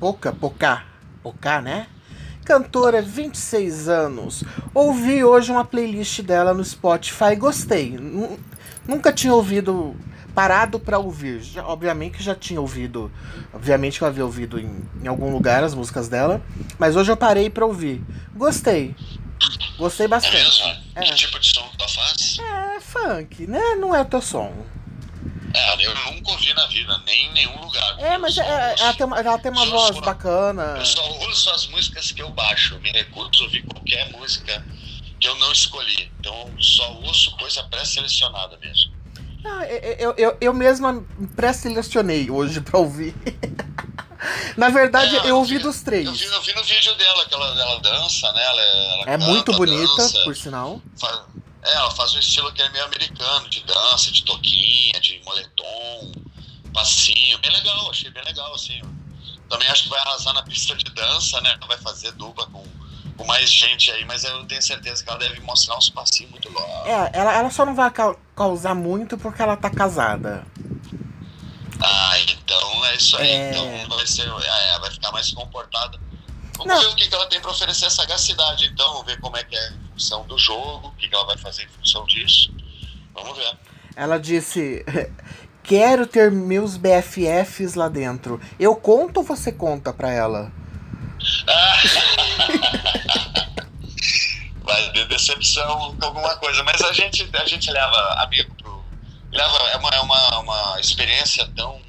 Poca, Pocá. Pocá, né? Cantora, 26 anos. Ouvi hoje uma playlist dela no Spotify e gostei. Nunca tinha ouvido, parado para ouvir. Já, obviamente que já tinha ouvido, obviamente que eu havia ouvido em, em algum lugar as músicas dela, mas hoje eu parei para ouvir. Gostei. Gostei bastante. É mesmo? É. Que tipo de som que ela faz? É funk, né? Não é teu som. É, eu nunca ouvi na vida, nem em nenhum lugar. É, mas é, ela, tem uma, ela tem uma voz bacana. Eu só ouço as músicas que eu baixo. Eu me recuso a ouvir qualquer música que eu não escolhi. Então só ouço coisa pré-selecionada mesmo. Ah, eu, eu, eu mesma pré-selecionei hoje pra ouvir. Na verdade, é, eu ouvi dos três. Eu vi, eu vi, no vídeo dela que ela, ela dança, né? Ela, ela é canta, muito bonita, dança, por sinal. Faz, é, ela faz um estilo que é meio americano, de dança, de toquinha, de moletom, passinho. Bem legal, achei bem legal, assim. Também acho que vai arrasar na pista de dança, né? Vai fazer dupla com, com mais gente aí, mas eu tenho certeza que ela deve mostrar uns passinhos muito loucos. É, ela, ela só não vai causar muito porque ela tá casada. Ah, então é isso aí. É... Então vai ser. É, vai ficar mais comportada. Vamos não. ver o que, que ela tem para oferecer a sagacidade, então, vamos ver como é que é em função do jogo, o que, que ela vai fazer em função disso. Vamos ver. Ela disse: Quero ter meus BFFs lá dentro. Eu conto ou você conta pra ela? vai ter decepção com alguma coisa, mas a gente, a gente leva amigo pro. Leva, é uma, é uma, uma experiência tão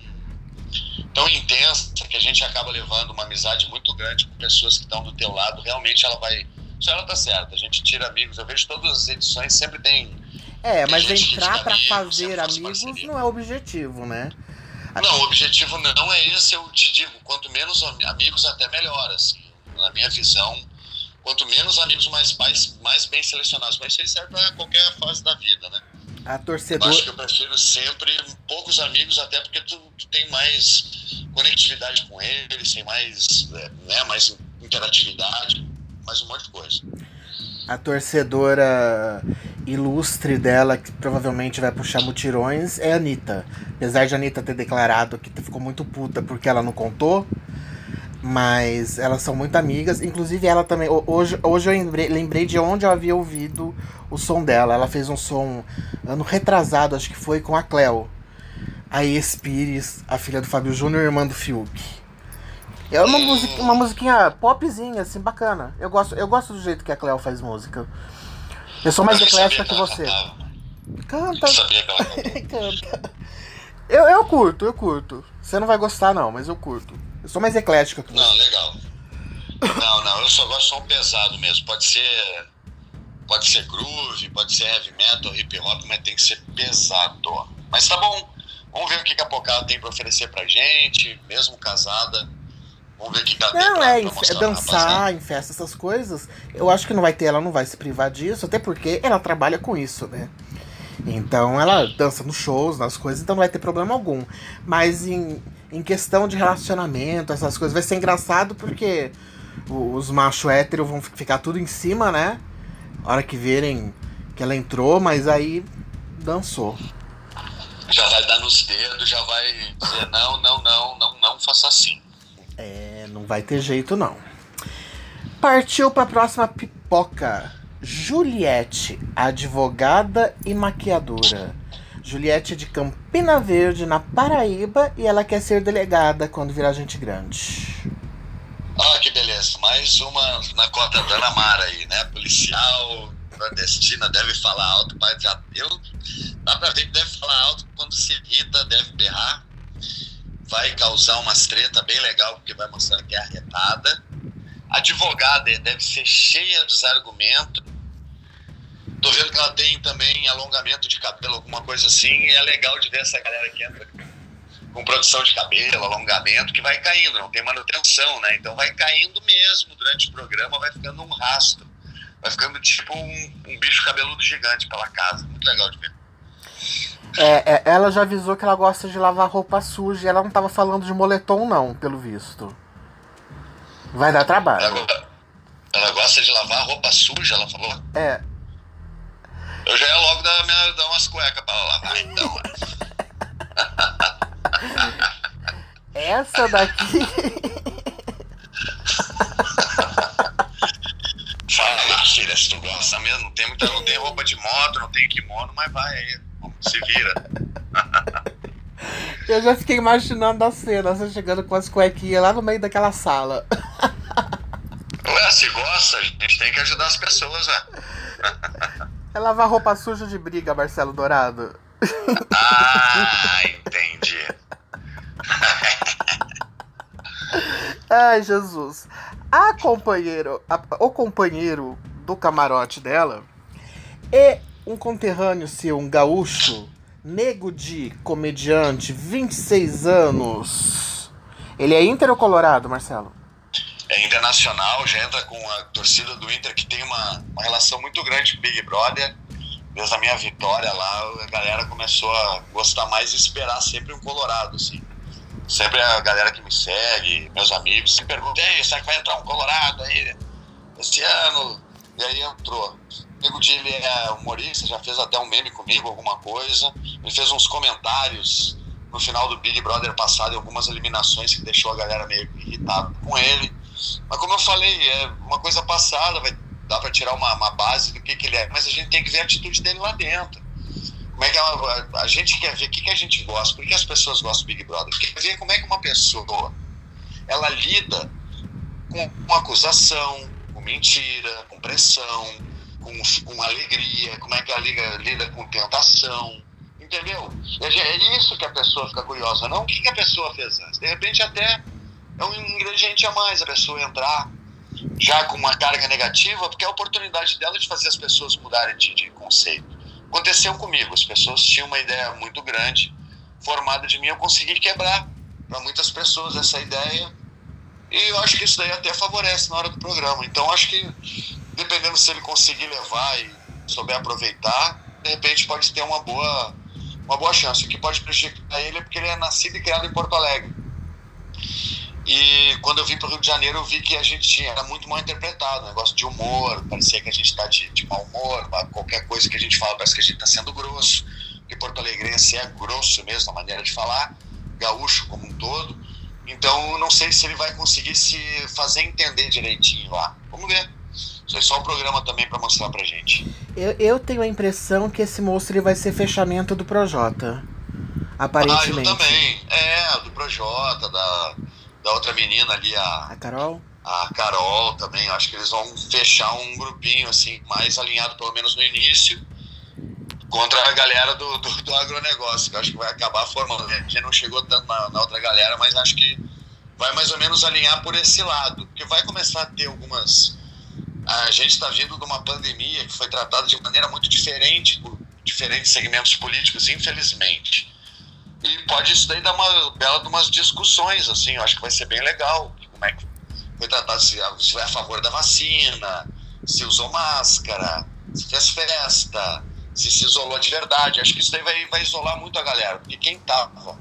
tão intensa que a gente acaba levando uma amizade muito grande com pessoas que estão do teu lado. Realmente ela vai. Isso ela tá certa. A gente tira amigos. Eu vejo todas as edições sempre tem. É, tem mas entrar para fazer amigos não é objetivo, né? Não, o objetivo não é esse, eu te digo, quanto menos amigos, até melhor, assim. Na minha visão, quanto menos amigos, mais, mais, mais bem selecionados. Mas isso serve para qualquer fase da vida, né? A torcedor... Eu acho que eu prefiro sempre poucos amigos, até porque tu, tu tem mais conectividade com eles, tem mais, é, né, mais interatividade, mais um monte de coisa. A torcedora ilustre dela, que provavelmente vai puxar mutirões, é a Anitta. Apesar de a Anitta ter declarado que ficou muito puta porque ela não contou, mas elas são muito amigas. Inclusive, ela também. Hoje, hoje eu lembrei, lembrei de onde eu havia ouvido o som dela. Ela fez um som ano retrasado, acho que foi com a Cleo. A Espires, a filha do Fábio Júnior e irmã do Fiuk. É uma, musiquinha, uma musiquinha popzinha, assim, bacana. Eu gosto, eu gosto do jeito que a Cleo faz música. Eu sou mais eclética que você. Canta. Canta. Eu, eu curto, eu curto. Você não vai gostar, não, mas eu curto. Eu sou mais eclética que você. Não, legal. Não, não, eu só gosto de som pesado mesmo. Pode ser. Pode ser groove, pode ser heavy metal, hip hop, mas tem que ser pesado. Mas tá bom. Vamos ver o que a Pocada tem pra oferecer pra gente, mesmo casada. Vamos ver o que ela não, tem pra, é, pra dançar em festa, essas coisas. Eu acho que não vai ter, ela não vai se privar disso, até porque ela trabalha com isso, né? Então ela dança nos shows, nas coisas, então não vai ter problema algum. Mas em, em questão de relacionamento, essas coisas, vai ser engraçado porque os machos héteros vão ficar tudo em cima, né? A hora que verem que ela entrou, mas aí dançou. Já vai dar nos dedos, já vai dizer não, não, não, não, não faça assim. É, não vai ter jeito não. Partiu para a próxima pipoca. Juliette, advogada e maquiadora. Juliette é de Campina Verde, na Paraíba, e ela quer ser delegada quando virar gente grande. Ah, que beleza. Mais uma na cota da Ana Mara aí, né? Policial, clandestina, deve falar alto. Já, eu, dá pra ver que deve falar alto quando se irrita, deve berrar. Vai causar umas treta bem legal, porque vai mostrar que é arretada. Advogada deve ser cheia dos argumentos Tô vendo que ela tem também alongamento de cabelo, alguma coisa assim. E é legal de ver essa galera que entra com produção de cabelo, alongamento, que vai caindo, não tem manutenção, né? Então vai caindo mesmo durante o programa, vai ficando um rastro. Vai ficando tipo um, um bicho cabeludo gigante pela casa. Muito legal de ver. É, é, ela já avisou que ela gosta de lavar roupa suja. Ela não tava falando de moletom, não, pelo visto. Vai dar trabalho. Ela, ela gosta de lavar roupa suja, ela falou? É, eu já ia logo dar, minha, dar umas cuecas pra ela lavar, então. Essa daqui. filha, se tu gosta mesmo, não tem, muita, não tem roupa de moto, não tem kimono, mas vai aí, se vira. Eu já fiquei imaginando a cena, você chegando com as cuequinhas lá no meio daquela sala. Ué, se gosta, a gente tem que ajudar as pessoas, né? É lavar roupa suja de briga, Marcelo Dourado. Ah, entendi. Ai, Jesus. A companheiro, a, o companheiro do camarote dela é um conterrâneo seu, um gaúcho, nego de comediante, 26 anos. Ele é Inter ou Colorado, Marcelo? É internacional, já entra com a torcida do Inter que tem uma, uma relação muito grande com o Big Brother. Desde a minha vitória lá, a galera começou a gostar mais e esperar sempre um Colorado, assim sempre a galera que me segue, meus amigos, se perguntam, será que vai entrar um Colorado aí esse ano? E aí entrou. Di, ele é humorista, já fez até um meme comigo, alguma coisa. Ele fez uns comentários no final do Big Brother passado em algumas eliminações que deixou a galera meio irritada com ele. Mas como eu falei, é uma coisa passada, vai dar para tirar uma, uma base do que, que ele é, mas a gente tem que ver a atitude dele lá dentro. Como é que ela, a, gente quer ver o que, que a gente gosta, por que as pessoas gostam do Big Brother? Quer ver como é que uma pessoa ela lida com, com acusação, com mentira, com pressão, com, com alegria, como é que ela lida, lida com tentação, entendeu? É isso que a pessoa fica curiosa, não o que, que a pessoa fez antes. De repente até é um ingrediente a mais a pessoa entrar já com uma carga negativa, porque é a oportunidade dela de fazer as pessoas mudarem de, de conceito. Aconteceu comigo, as pessoas tinham uma ideia muito grande formada de mim, eu consegui quebrar para muitas pessoas essa ideia e eu acho que isso daí até favorece na hora do programa. Então acho que dependendo se ele conseguir levar e souber aproveitar, de repente pode ter uma boa uma boa chance. O que pode prejudicar ele é porque ele é nascido e criado em Porto Alegre. E quando eu vim para o Rio de Janeiro, eu vi que a gente tinha, era muito mal interpretado, negócio de humor, parecia que a gente está de, de mau humor, qualquer coisa que a gente fala parece que a gente está sendo grosso, porque Porto Alegrense é grosso mesmo, a maneira de falar, gaúcho como um todo. Então, não sei se ele vai conseguir se fazer entender direitinho lá. Vamos ver. Isso é só um programa também para mostrar pra gente. Eu, eu tenho a impressão que esse moço ele vai ser fechamento do Projota. Aparentemente. Ah, eu também. É, do Projota, da da outra menina ali, a. A Carol? A Carol também. Acho que eles vão fechar um grupinho, assim, mais alinhado, pelo menos no início, contra a galera do, do, do agronegócio, que acho que vai acabar formando. A gente não chegou tanto na, na outra galera, mas acho que vai mais ou menos alinhar por esse lado, porque vai começar a ter algumas. A gente está vindo de uma pandemia que foi tratada de maneira muito diferente por diferentes segmentos políticos, infelizmente. E pode isso daí dar uma bela de umas discussões, assim, eu acho que vai ser bem legal. Como é que foi tratado, se, se vai a favor da vacina, se usou máscara, se fez festa, se se isolou de verdade. Acho que isso daí vai, vai isolar muito a galera, porque quem tava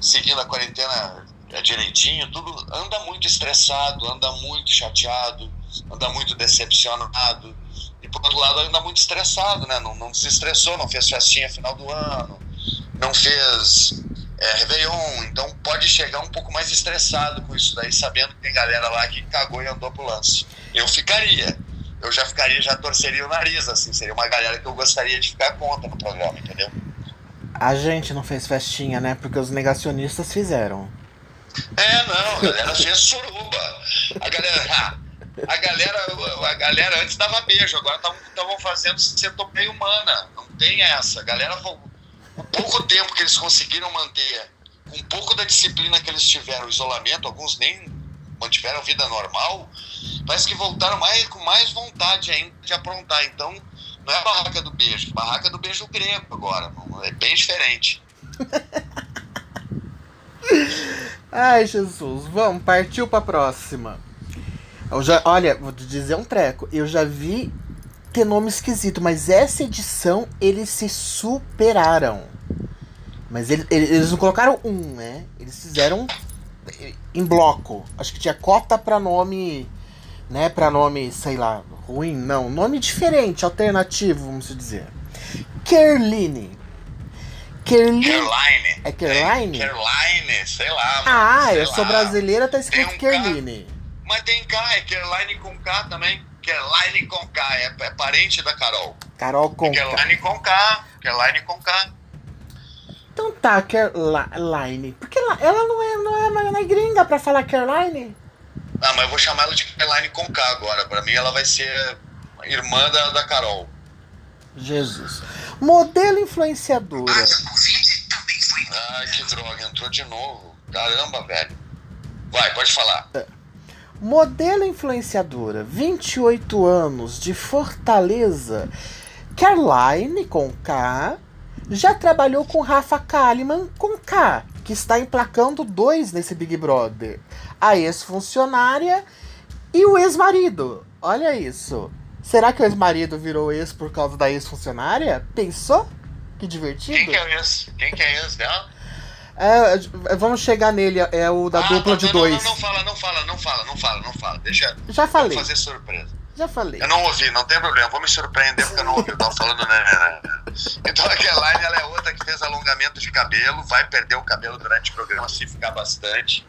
seguindo a quarentena é, direitinho, tudo anda muito estressado, anda muito chateado, anda muito decepcionado. E por outro lado, anda muito estressado, né? Não, não se estressou, não fez festinha final do ano, não fez é, Réveillon, então pode chegar um pouco mais estressado com isso daí, sabendo que tem galera lá que cagou e andou pro lance. Eu ficaria. Eu já ficaria, já torceria o nariz, assim, seria uma galera que eu gostaria de ficar contra no programa, entendeu? A gente não fez festinha, né? Porque os negacionistas fizeram. É, não, a galera fez suruba. A galera. A galera, a galera antes dava beijo, agora estavam fazendo centopeia humana. Não tem essa. A galera o pouco tempo que eles conseguiram manter, um pouco da disciplina que eles tiveram, isolamento, alguns nem mantiveram vida normal, parece que voltaram mais, com mais vontade ainda de aprontar. Então, não é barraca do beijo, é barraca do beijo grego agora, é bem diferente. Ai, Jesus, vamos, partiu pra próxima. Eu já, olha, vou te dizer um treco. Eu já vi ter nome esquisito, mas essa edição eles se superaram. Mas ele, eles não colocaram um, né? Eles fizeram em bloco. Acho que tinha cota para nome, né? Para nome, sei lá, ruim, não, nome diferente, alternativo, vamos dizer. Kerline. Kerline. É Caroline? Caroline, sei lá. Ah, sei eu lá. sou brasileira, tá escrito um Kerline. Mas tem K, é Caroline com K também. Caroline Conká, é, é parente da Carol. Carol Conká. Caroline Conká, Caroline Conká. Então tá, Caroline. Porque ela, ela não, é, não, é, não é gringa pra falar Caroline? Ah, mas eu vou chamar ela de Caroline Conká agora. Pra mim ela vai ser irmã da, da Carol. Jesus. Modelo influenciadora. Ai, que droga, entrou de novo. Caramba, velho. Vai, pode falar. É. Modelo influenciadora, 28 anos, de Fortaleza. Caroline, com K, já trabalhou com Rafa Kalimann, com K, que está emplacando dois nesse Big Brother. A ex-funcionária e o ex-marido. Olha isso. Será que o ex-marido virou ex por causa da ex-funcionária? Pensou? Que divertido. Quem que é o ex? Quem que é ex dela? É, vamos chegar nele, é o da ah, dupla não, de não, dois. Não, não, fala, não fala, não fala, não fala, não fala. Deixa. Já falei. fazer surpresa. Já falei. Eu não ouvi, não tem problema. Vou me surpreender porque eu não ouvi. Eu tava falando, né, né, né. Então a Kelline, ela é outra que fez alongamento de cabelo, vai perder o cabelo durante o programa se ficar bastante.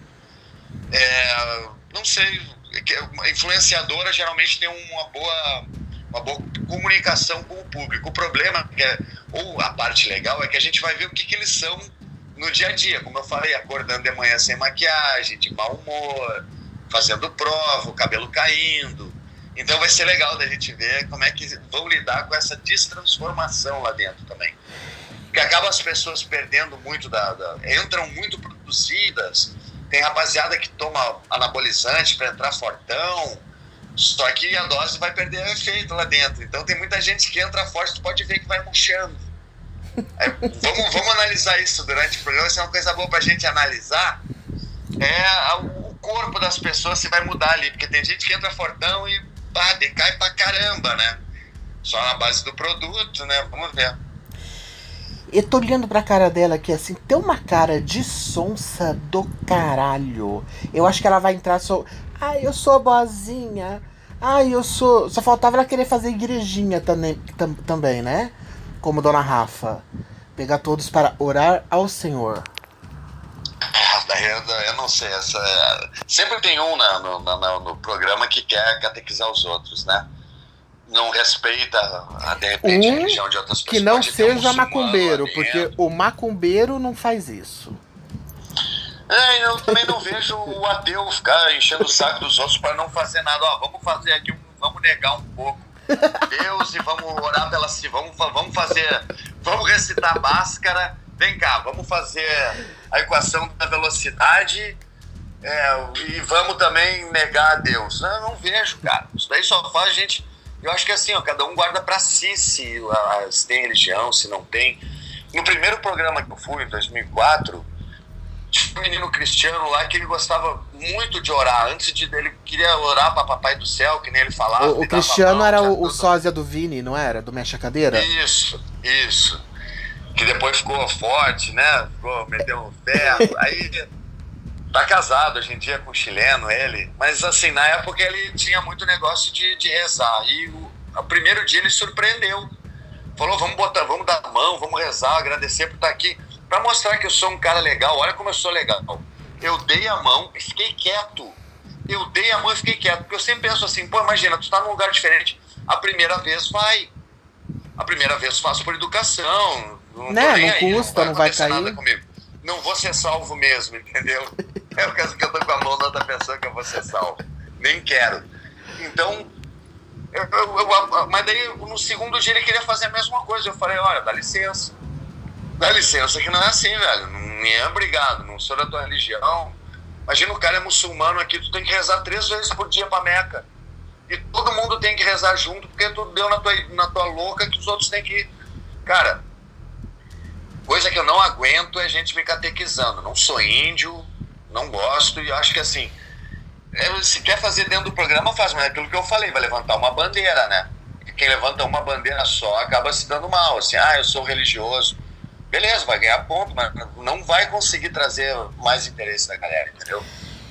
É, não sei, influenciadora geralmente tem uma boa, uma boa comunicação com o público. O problema, é, ou a parte legal, é que a gente vai ver o que, que eles são no dia a dia. Como eu falei, acordando de manhã sem maquiagem, de mau humor, fazendo prova, o cabelo caindo. Então vai ser legal da gente ver como é que vão lidar com essa destransformação lá dentro também. Porque acaba as pessoas perdendo muito da, da entram muito produzidas. Tem rapaziada que toma anabolizante para entrar fortão. Só que a dose vai perder efeito lá dentro. Então tem muita gente que entra forte, tu pode ver que vai murchando é, vamos, vamos analisar isso durante o programa. Isso é uma coisa boa para a gente analisar. É o corpo das pessoas se vai mudar ali, porque tem gente que entra fortão e pá, decai pra caramba, né? Só na base do produto, né? Vamos ver. Eu tô olhando pra cara dela aqui assim, tem uma cara de sonsa do caralho. Eu acho que ela vai entrar só. Ai, eu sou boazinha. Ai, eu sou. Só faltava ela querer fazer igrejinha também, tam, também né? Como Dona Rafa, pegar todos para orar ao Senhor. Eu não sei, essa, é, sempre tem um né, no, no, no, programa que quer catequizar os outros, né? Não respeita, de repente, um a religião de outras pessoas. Que não seja um macumbeiro, porque o macumbeiro não faz isso. É, eu também não vejo o ateu ficar enchendo o saco dos outros para não fazer nada. Ó, vamos fazer aqui, vamos negar um pouco Deus e vamos orar pela vamos, vamos fazer, vamos recitar máscara. Vem cá, vamos fazer a equação da velocidade é, e vamos também negar a Deus. Eu não vejo, cara. Isso daí só faz a gente. Eu acho que é assim, ó, cada um guarda para si se, se tem religião, se não tem. No primeiro programa que eu fui, em 2004, tinha um menino cristiano lá que ele gostava muito de orar. Antes de ele queria orar para Papai do Céu, que nem ele falava. O, o Cristiano mão, era o, o sósia do Vini, não era? Do Mexa Cadeira? Isso, isso. Que depois ficou forte, né? Ficou, meteu um ferro. Aí tá casado hoje em dia com um chileno, ele. Mas assim, na época ele tinha muito negócio de, de rezar. E o, o primeiro dia ele surpreendeu. Falou, vamos botar, vamos dar a mão, vamos rezar, agradecer por estar aqui para mostrar que eu sou um cara legal, olha como eu sou legal. Eu dei a mão e fiquei quieto. Eu dei a mão e fiquei quieto. Porque eu sempre penso assim, pô, imagina, tu tá num lugar diferente. A primeira vez vai. A primeira vez faço por educação. Não, né, não aí, custa, não vai, não vai cair. Nada comigo. Não vou ser salvo mesmo, entendeu? É o caso que eu tô com a mão da outra pessoa que eu vou ser salvo. Nem quero. Então, eu, eu, eu, mas daí no segundo dia ele queria fazer a mesma coisa. Eu falei, olha, dá licença Dá licença que não é assim, velho. Não é obrigado, não sou da tua religião. Imagina o cara é muçulmano aqui, tu tem que rezar três vezes por dia pra Meca. E todo mundo tem que rezar junto, porque tu deu na tua, na tua louca que os outros têm que. Cara, coisa que eu não aguento é gente me catequizando. Não sou índio, não gosto, e acho que assim. É, se quer fazer dentro do programa, faz, mas é aquilo que eu falei, vai levantar uma bandeira, né? Quem levanta uma bandeira só acaba se dando mal, assim, ah, eu sou religioso beleza, vai ganhar ponto, mas não vai conseguir trazer mais interesse da galera, entendeu?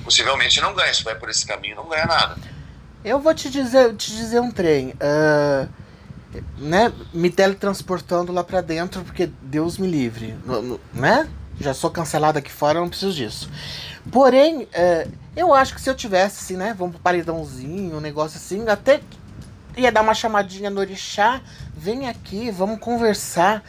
Possivelmente não ganha, se vai por esse caminho, não ganha nada. Eu vou te dizer, te dizer um trem. Uh, né, me teletransportando lá pra dentro, porque Deus me livre. Né? Já sou cancelado aqui fora, não preciso disso. Porém, uh, eu acho que se eu tivesse, assim, né? Vamos pro paredãozinho, um negócio assim, até ia dar uma chamadinha no orixá, vem aqui, vamos conversar.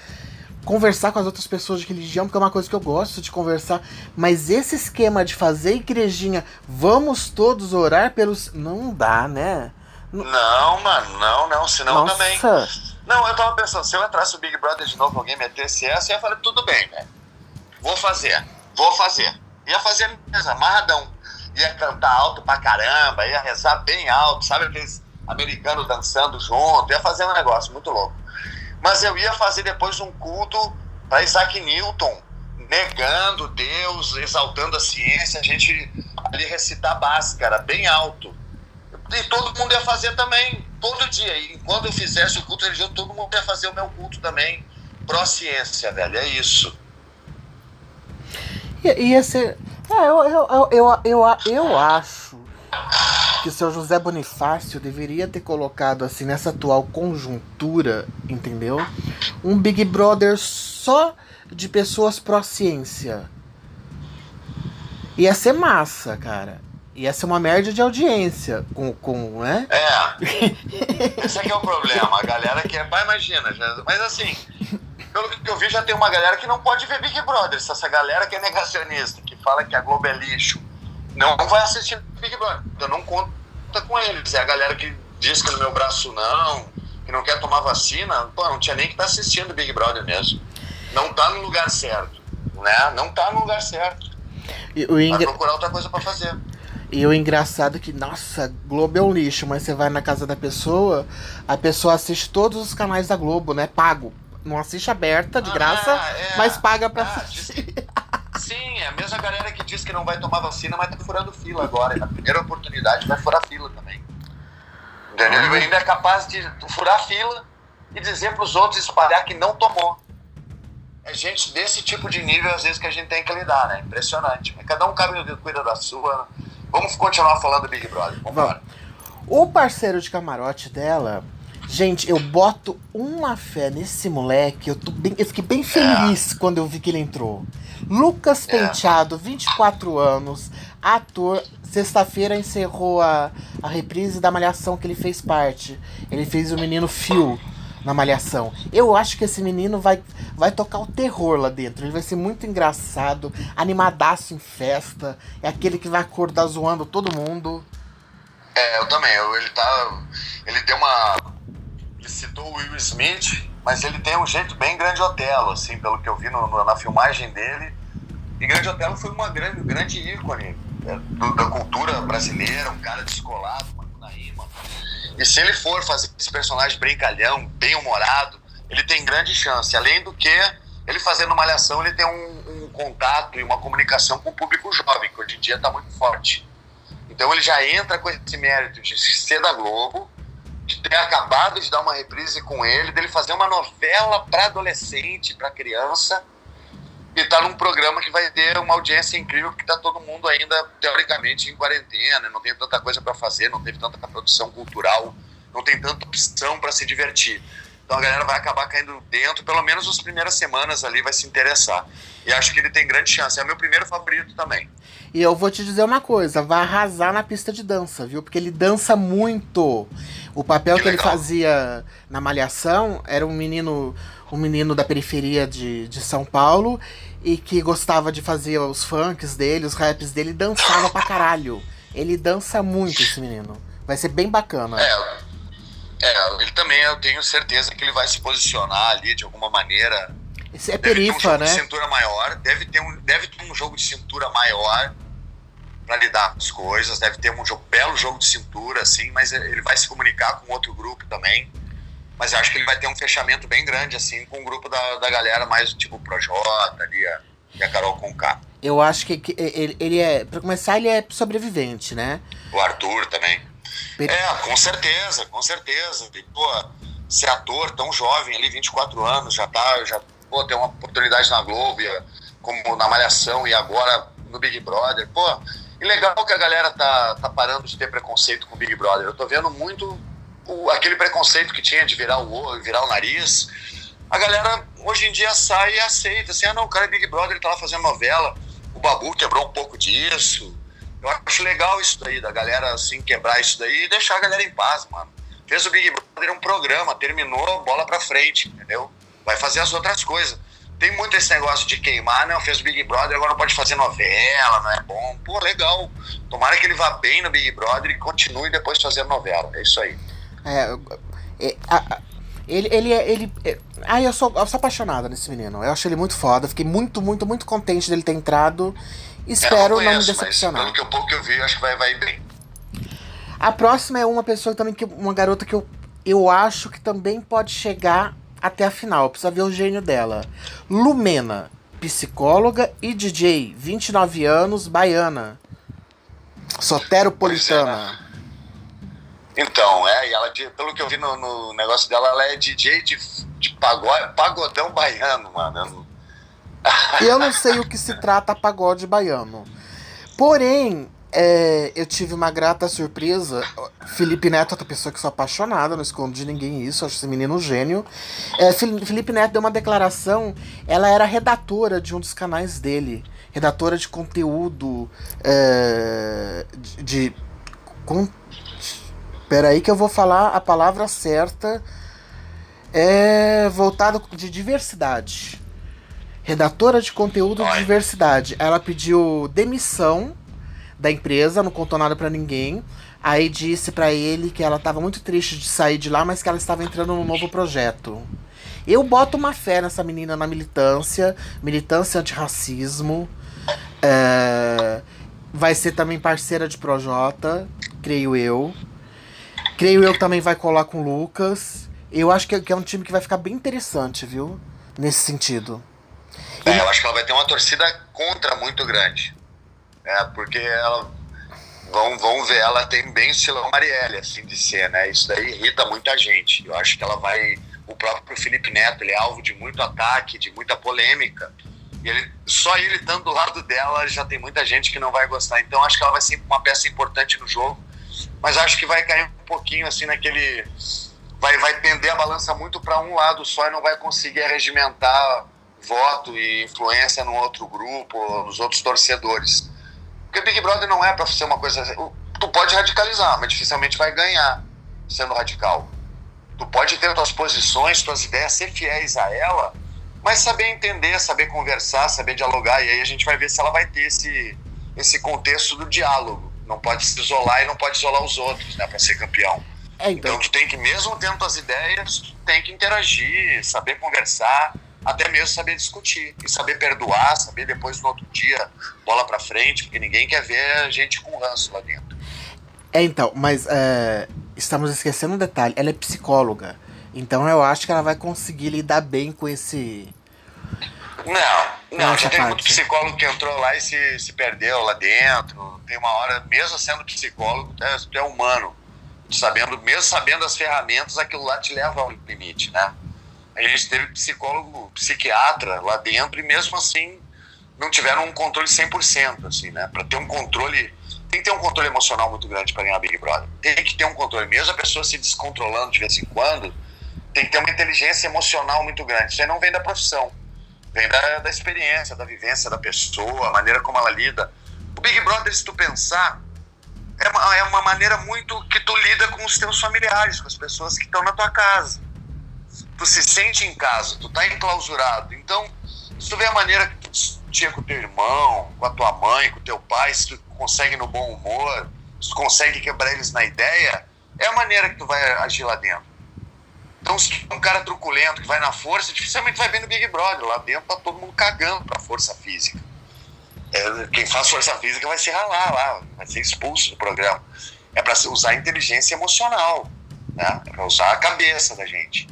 Conversar com as outras pessoas de religião, porque é uma coisa que eu gosto de conversar. Mas esse esquema de fazer igrejinha, vamos todos orar pelos. Não dá, né? Não, mano, não, não. Senão Nossa. também. Não, eu tava pensando, se eu entrasse no Big Brother de novo, alguém metesse essa, eu ia falar, tudo bem, velho. Vou fazer, vou fazer. Ia fazer mesmo, amarradão. Ia cantar alto pra caramba, ia rezar bem alto, sabe aqueles americanos dançando junto, ia fazer um negócio muito louco. Mas eu ia fazer depois um culto para Isaac Newton, negando Deus, exaltando a ciência, a gente ali recitar Bhaskara, bem alto. E todo mundo ia fazer também, todo dia. E quando eu fizesse o culto religioso, todo mundo ia fazer o meu culto também, pró-ciência, velho, é isso. Ia ser. É, eu, eu, eu, eu, eu, eu acho que o seu José Bonifácio deveria ter colocado assim nessa atual conjuntura, entendeu? Um Big Brother só de pessoas pró-ciência. Ia ser massa, cara. Ia ser uma merda de audiência com, com né? É. Esse aqui é o problema. A galera que é. Mas imagina, já, mas assim, pelo que eu vi, já tem uma galera que não pode ver Big Brother. Essa galera que é negacionista, que fala que a Globo é lixo não vai assistir Big Brother. Não conta com eles. É a galera que diz que no meu braço não, que não quer tomar vacina, pô, não tinha nem que estar tá assistindo Big Brother mesmo. Não tá no lugar certo, né? Não tá no lugar certo. E o Vai procurar outra coisa para fazer. E o engraçado é que, nossa, Globo é um lixo, mas você vai na casa da pessoa, a pessoa assiste todos os canais da Globo, né? Pago. Não assiste aberta, de ah, graça, é, mas paga pra ah, assistir. A mesma galera que diz que não vai tomar vacina, mas tá furando fila agora. E na primeira oportunidade vai furar fila também. Entendeu? Ele ainda é capaz de furar fila e dizer para os outros espalhar que não tomou. É gente desse tipo de nível, às vezes, que a gente tem que lidar, né? Impressionante. Mas cada um cuida da sua. Vamos continuar falando do Big Brother. Vamos embora. O parceiro de camarote dela Gente, eu boto uma fé nesse moleque. Eu, tô bem, eu fiquei bem feliz é. quando eu vi que ele entrou. Lucas é. Penteado, 24 anos, ator. Sexta-feira encerrou a, a reprise da Malhação que ele fez parte. Ele fez o menino Phil na Malhação. Eu acho que esse menino vai, vai tocar o terror lá dentro. Ele vai ser muito engraçado, animadaço em festa. É aquele que vai acordar zoando todo mundo. É, eu também. Eu, ele tá. Ele deu uma ele citou o Will Smith, mas ele tem um jeito bem grande Otelo, assim, pelo que eu vi no, no, na filmagem dele. E Grande Otelo foi uma grande, grande ícone né, do, da cultura brasileira, um cara descolado, rima. E se ele for fazer esse personagem brincalhão, bem humorado, ele tem grande chance. Além do que, ele fazendo malhação, ele tem um, um contato e uma comunicação com o público jovem, que hoje em dia está muito forte. Então ele já entra com esse mérito de ser da Globo, de ter acabado de dar uma reprise com ele, dele fazer uma novela para adolescente, para criança, e tá num programa que vai ter uma audiência incrível, que tá todo mundo ainda, teoricamente, em quarentena, não tem tanta coisa para fazer, não teve tanta produção cultural, não tem tanta opção para se divertir. Então a galera vai acabar caindo dentro, pelo menos as primeiras semanas ali vai se interessar. E acho que ele tem grande chance. É meu primeiro favorito também. E eu vou te dizer uma coisa, vai arrasar na pista de dança, viu? Porque ele dança muito. O papel que, que ele fazia na Malhação era um menino, um menino da periferia de, de São Paulo e que gostava de fazer os funks dele, os raps dele, dançava pra caralho. Ele dança muito, esse menino. Vai ser bem bacana. É, é, ele também, eu tenho certeza que ele vai se posicionar ali de alguma maneira. Esse é perifa, um né? De cintura maior, deve ter um, deve ter um jogo de cintura maior para lidar com as coisas, deve ter um jogo, belo jogo de cintura, assim, mas ele vai se comunicar com outro grupo também. Mas eu acho que ele vai ter um fechamento bem grande, assim, com o grupo da, da galera mais tipo o Projota ali, a, e a Carol Conká. Eu acho que, que ele, ele é, para começar, ele é sobrevivente, né? O Arthur também. Per... É, com certeza, com certeza. E, pô, ser ator tão jovem ali, 24 anos, já tá, já, pô, tem uma oportunidade na Globo, como na Malhação e agora no Big Brother. Pô, e legal que a galera tá, tá parando de ter preconceito com o Big Brother. Eu tô vendo muito o, aquele preconceito que tinha de virar o olho, virar o nariz. A galera hoje em dia sai e aceita. Assim, ah, não, o cara é Big Brother, ele tá lá fazendo novela. O Babu quebrou um pouco disso. Eu acho legal isso daí, da galera assim quebrar isso daí e deixar a galera em paz, mano. Fez o Big Brother um programa, terminou, bola pra frente, entendeu? Vai fazer as outras coisas. Tem muito esse negócio de queimar, não, fez o Big Brother, agora não pode fazer novela, não é bom. Pô, legal. Tomara que ele vá bem no Big Brother e continue depois fazendo novela. É isso aí. É, é a, ele, ele, é, ele, é, ai, eu sou, eu sou apaixonada nesse menino. Eu acho ele muito foda. Fiquei muito, muito, muito contente dele ter entrado. Espero é, não, conheço, não, me decepcionar. pelo que pouco que eu vi, eu acho que vai, vai bem. A próxima é uma pessoa também que uma garota que eu, eu acho que também pode chegar até a final. Precisa ver o gênio dela. Lumena, psicóloga e DJ, 29 anos, baiana. Soteropolitana. Então, é, e ela, pelo que eu vi no, no negócio dela, ela é DJ de, de pagode, pagodão baiano, mano. Eu não sei o que se trata pagode baiano. Porém, é, eu tive uma grata surpresa. Felipe Neto é outra pessoa que sou apaixonada, não escondo de ninguém isso, acho esse menino um gênio. É, Felipe Neto deu uma declaração, ela era redatora de um dos canais dele. Redatora de conteúdo. É, de. de com, peraí que eu vou falar a palavra certa. É voltado de diversidade. Redatora de conteúdo de diversidade. Ela pediu demissão da empresa, não contou nada para ninguém. Aí disse para ele que ela estava muito triste de sair de lá, mas que ela estava entrando num novo projeto. Eu boto uma fé nessa menina na militância, militância antirracismo. É, vai ser também parceira de Projota, creio eu. Creio eu que também vai colar com o Lucas. Eu acho que é um time que vai ficar bem interessante, viu? Nesse sentido. É, eu acho que ela vai ter uma torcida contra muito grande. É, porque ela. Vão, vão ver, ela tem bem o estilão Marielle, assim, de ser, né? Isso daí irrita muita gente. Eu acho que ela vai. O próprio Felipe Neto, ele é alvo de muito ataque, de muita polêmica. E ele, só ele estando do lado dela já tem muita gente que não vai gostar. Então acho que ela vai ser uma peça importante no jogo. Mas acho que vai cair um pouquinho assim naquele. Vai, vai pender a balança muito para um lado só e não vai conseguir regimentar voto e influência no outro grupo, nos outros torcedores. Porque Big Brother não é para ser uma coisa. Tu pode radicalizar, mas dificilmente vai ganhar sendo radical. Tu pode ter tuas posições, tuas ideias, ser fiéis a ela, mas saber entender, saber conversar, saber dialogar. E aí a gente vai ver se ela vai ter esse, esse contexto do diálogo. Não pode se isolar e não pode isolar os outros, né, para ser campeão. É, então. então tu tem que, mesmo tendo tuas ideias, tem que interagir, saber conversar até mesmo saber discutir e saber perdoar, saber depois no outro dia bola para frente, porque ninguém quer ver a gente com ranço lá dentro. É, então, mas é, estamos esquecendo um detalhe: ela é psicóloga, então eu acho que ela vai conseguir lidar bem com esse. Não, não, já tem muito psicólogo que entrou lá e se, se perdeu lá dentro. Tem uma hora, mesmo sendo psicólogo, tu é humano, sabendo, mesmo sabendo as ferramentas, aquilo lá te leva ao limite, né? A gente teve psicólogo, psiquiatra lá dentro e mesmo assim não tiveram um controle 100%, assim, né? Para ter um controle, tem que ter um controle emocional muito grande para ganhar Big Brother. Tem que ter um controle, mesmo a pessoa se descontrolando de vez em quando, tem que ter uma inteligência emocional muito grande. Isso aí não vem da profissão, vem da, da experiência, da vivência da pessoa, a maneira como ela lida. O Big Brother, se tu pensar, é uma, é uma maneira muito que tu lida com os teus familiares, com as pessoas que estão na tua casa tu se sente em casa, tu tá enclausurado. Então, se tu vê a maneira que tu tinha com teu irmão, com a tua mãe, com teu pai, se tu consegue no bom humor, se tu consegue quebrar eles na ideia, é a maneira que tu vai agir lá dentro. Então, se tu é um cara truculento que vai na força, dificilmente vai bem no Big Brother. Lá dentro tá todo mundo cagando pra força física. É, quem faz força física vai se ralar lá, vai ser expulso do programa. É para usar a inteligência emocional, né? É para usar a cabeça da gente.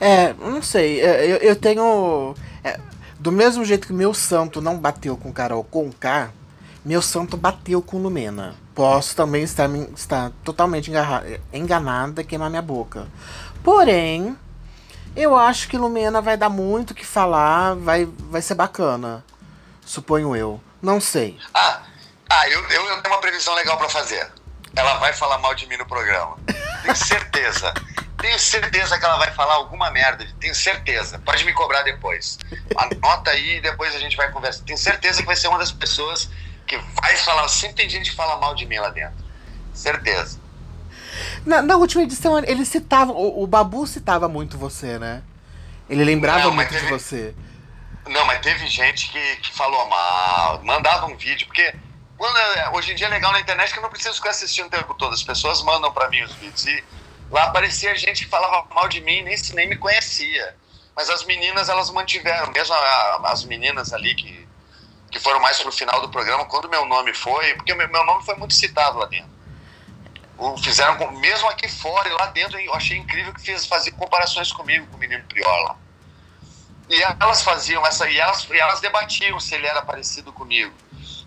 É, não sei. É, eu, eu tenho. É, do mesmo jeito que meu santo não bateu com Carol Conká, meu santo bateu com Lumena. Posso também estar, estar totalmente enganada e queimar minha boca. Porém, eu acho que Lumena vai dar muito o que falar, vai, vai ser bacana. Suponho eu. Não sei. Ah, ah eu, eu, eu tenho uma previsão legal para fazer. Ela vai falar mal de mim no programa. Tenho certeza. Tenho certeza que ela vai falar alguma merda. Tenho certeza. Pode me cobrar depois. Anota aí e depois a gente vai conversar. Tenho certeza que vai ser uma das pessoas que vai falar. Sempre tem gente que fala mal de mim lá dentro. Certeza. Na, na última edição, ele citava. O, o, Babu citava muito você, né? Ele lembrava não, muito teve, de você. Não, mas teve gente que, que falou mal, mandava um vídeo, porque quando, é, hoje em dia é legal na internet que eu não preciso ficar assistindo o tempo todo. As pessoas mandam para mim os vídeos. E lá aparecia gente que falava mal de mim, nem, nem me conhecia. Mas as meninas, elas mantiveram, mesmo a, as meninas ali que, que foram mais pro final do programa, quando meu nome foi, porque meu, meu nome foi muito citado lá dentro. O, fizeram, mesmo aqui fora e lá dentro, eu achei incrível que fez, fazer comparações comigo, com o menino Prior lá. E elas faziam essa, e elas, e elas debatiam se ele era parecido comigo.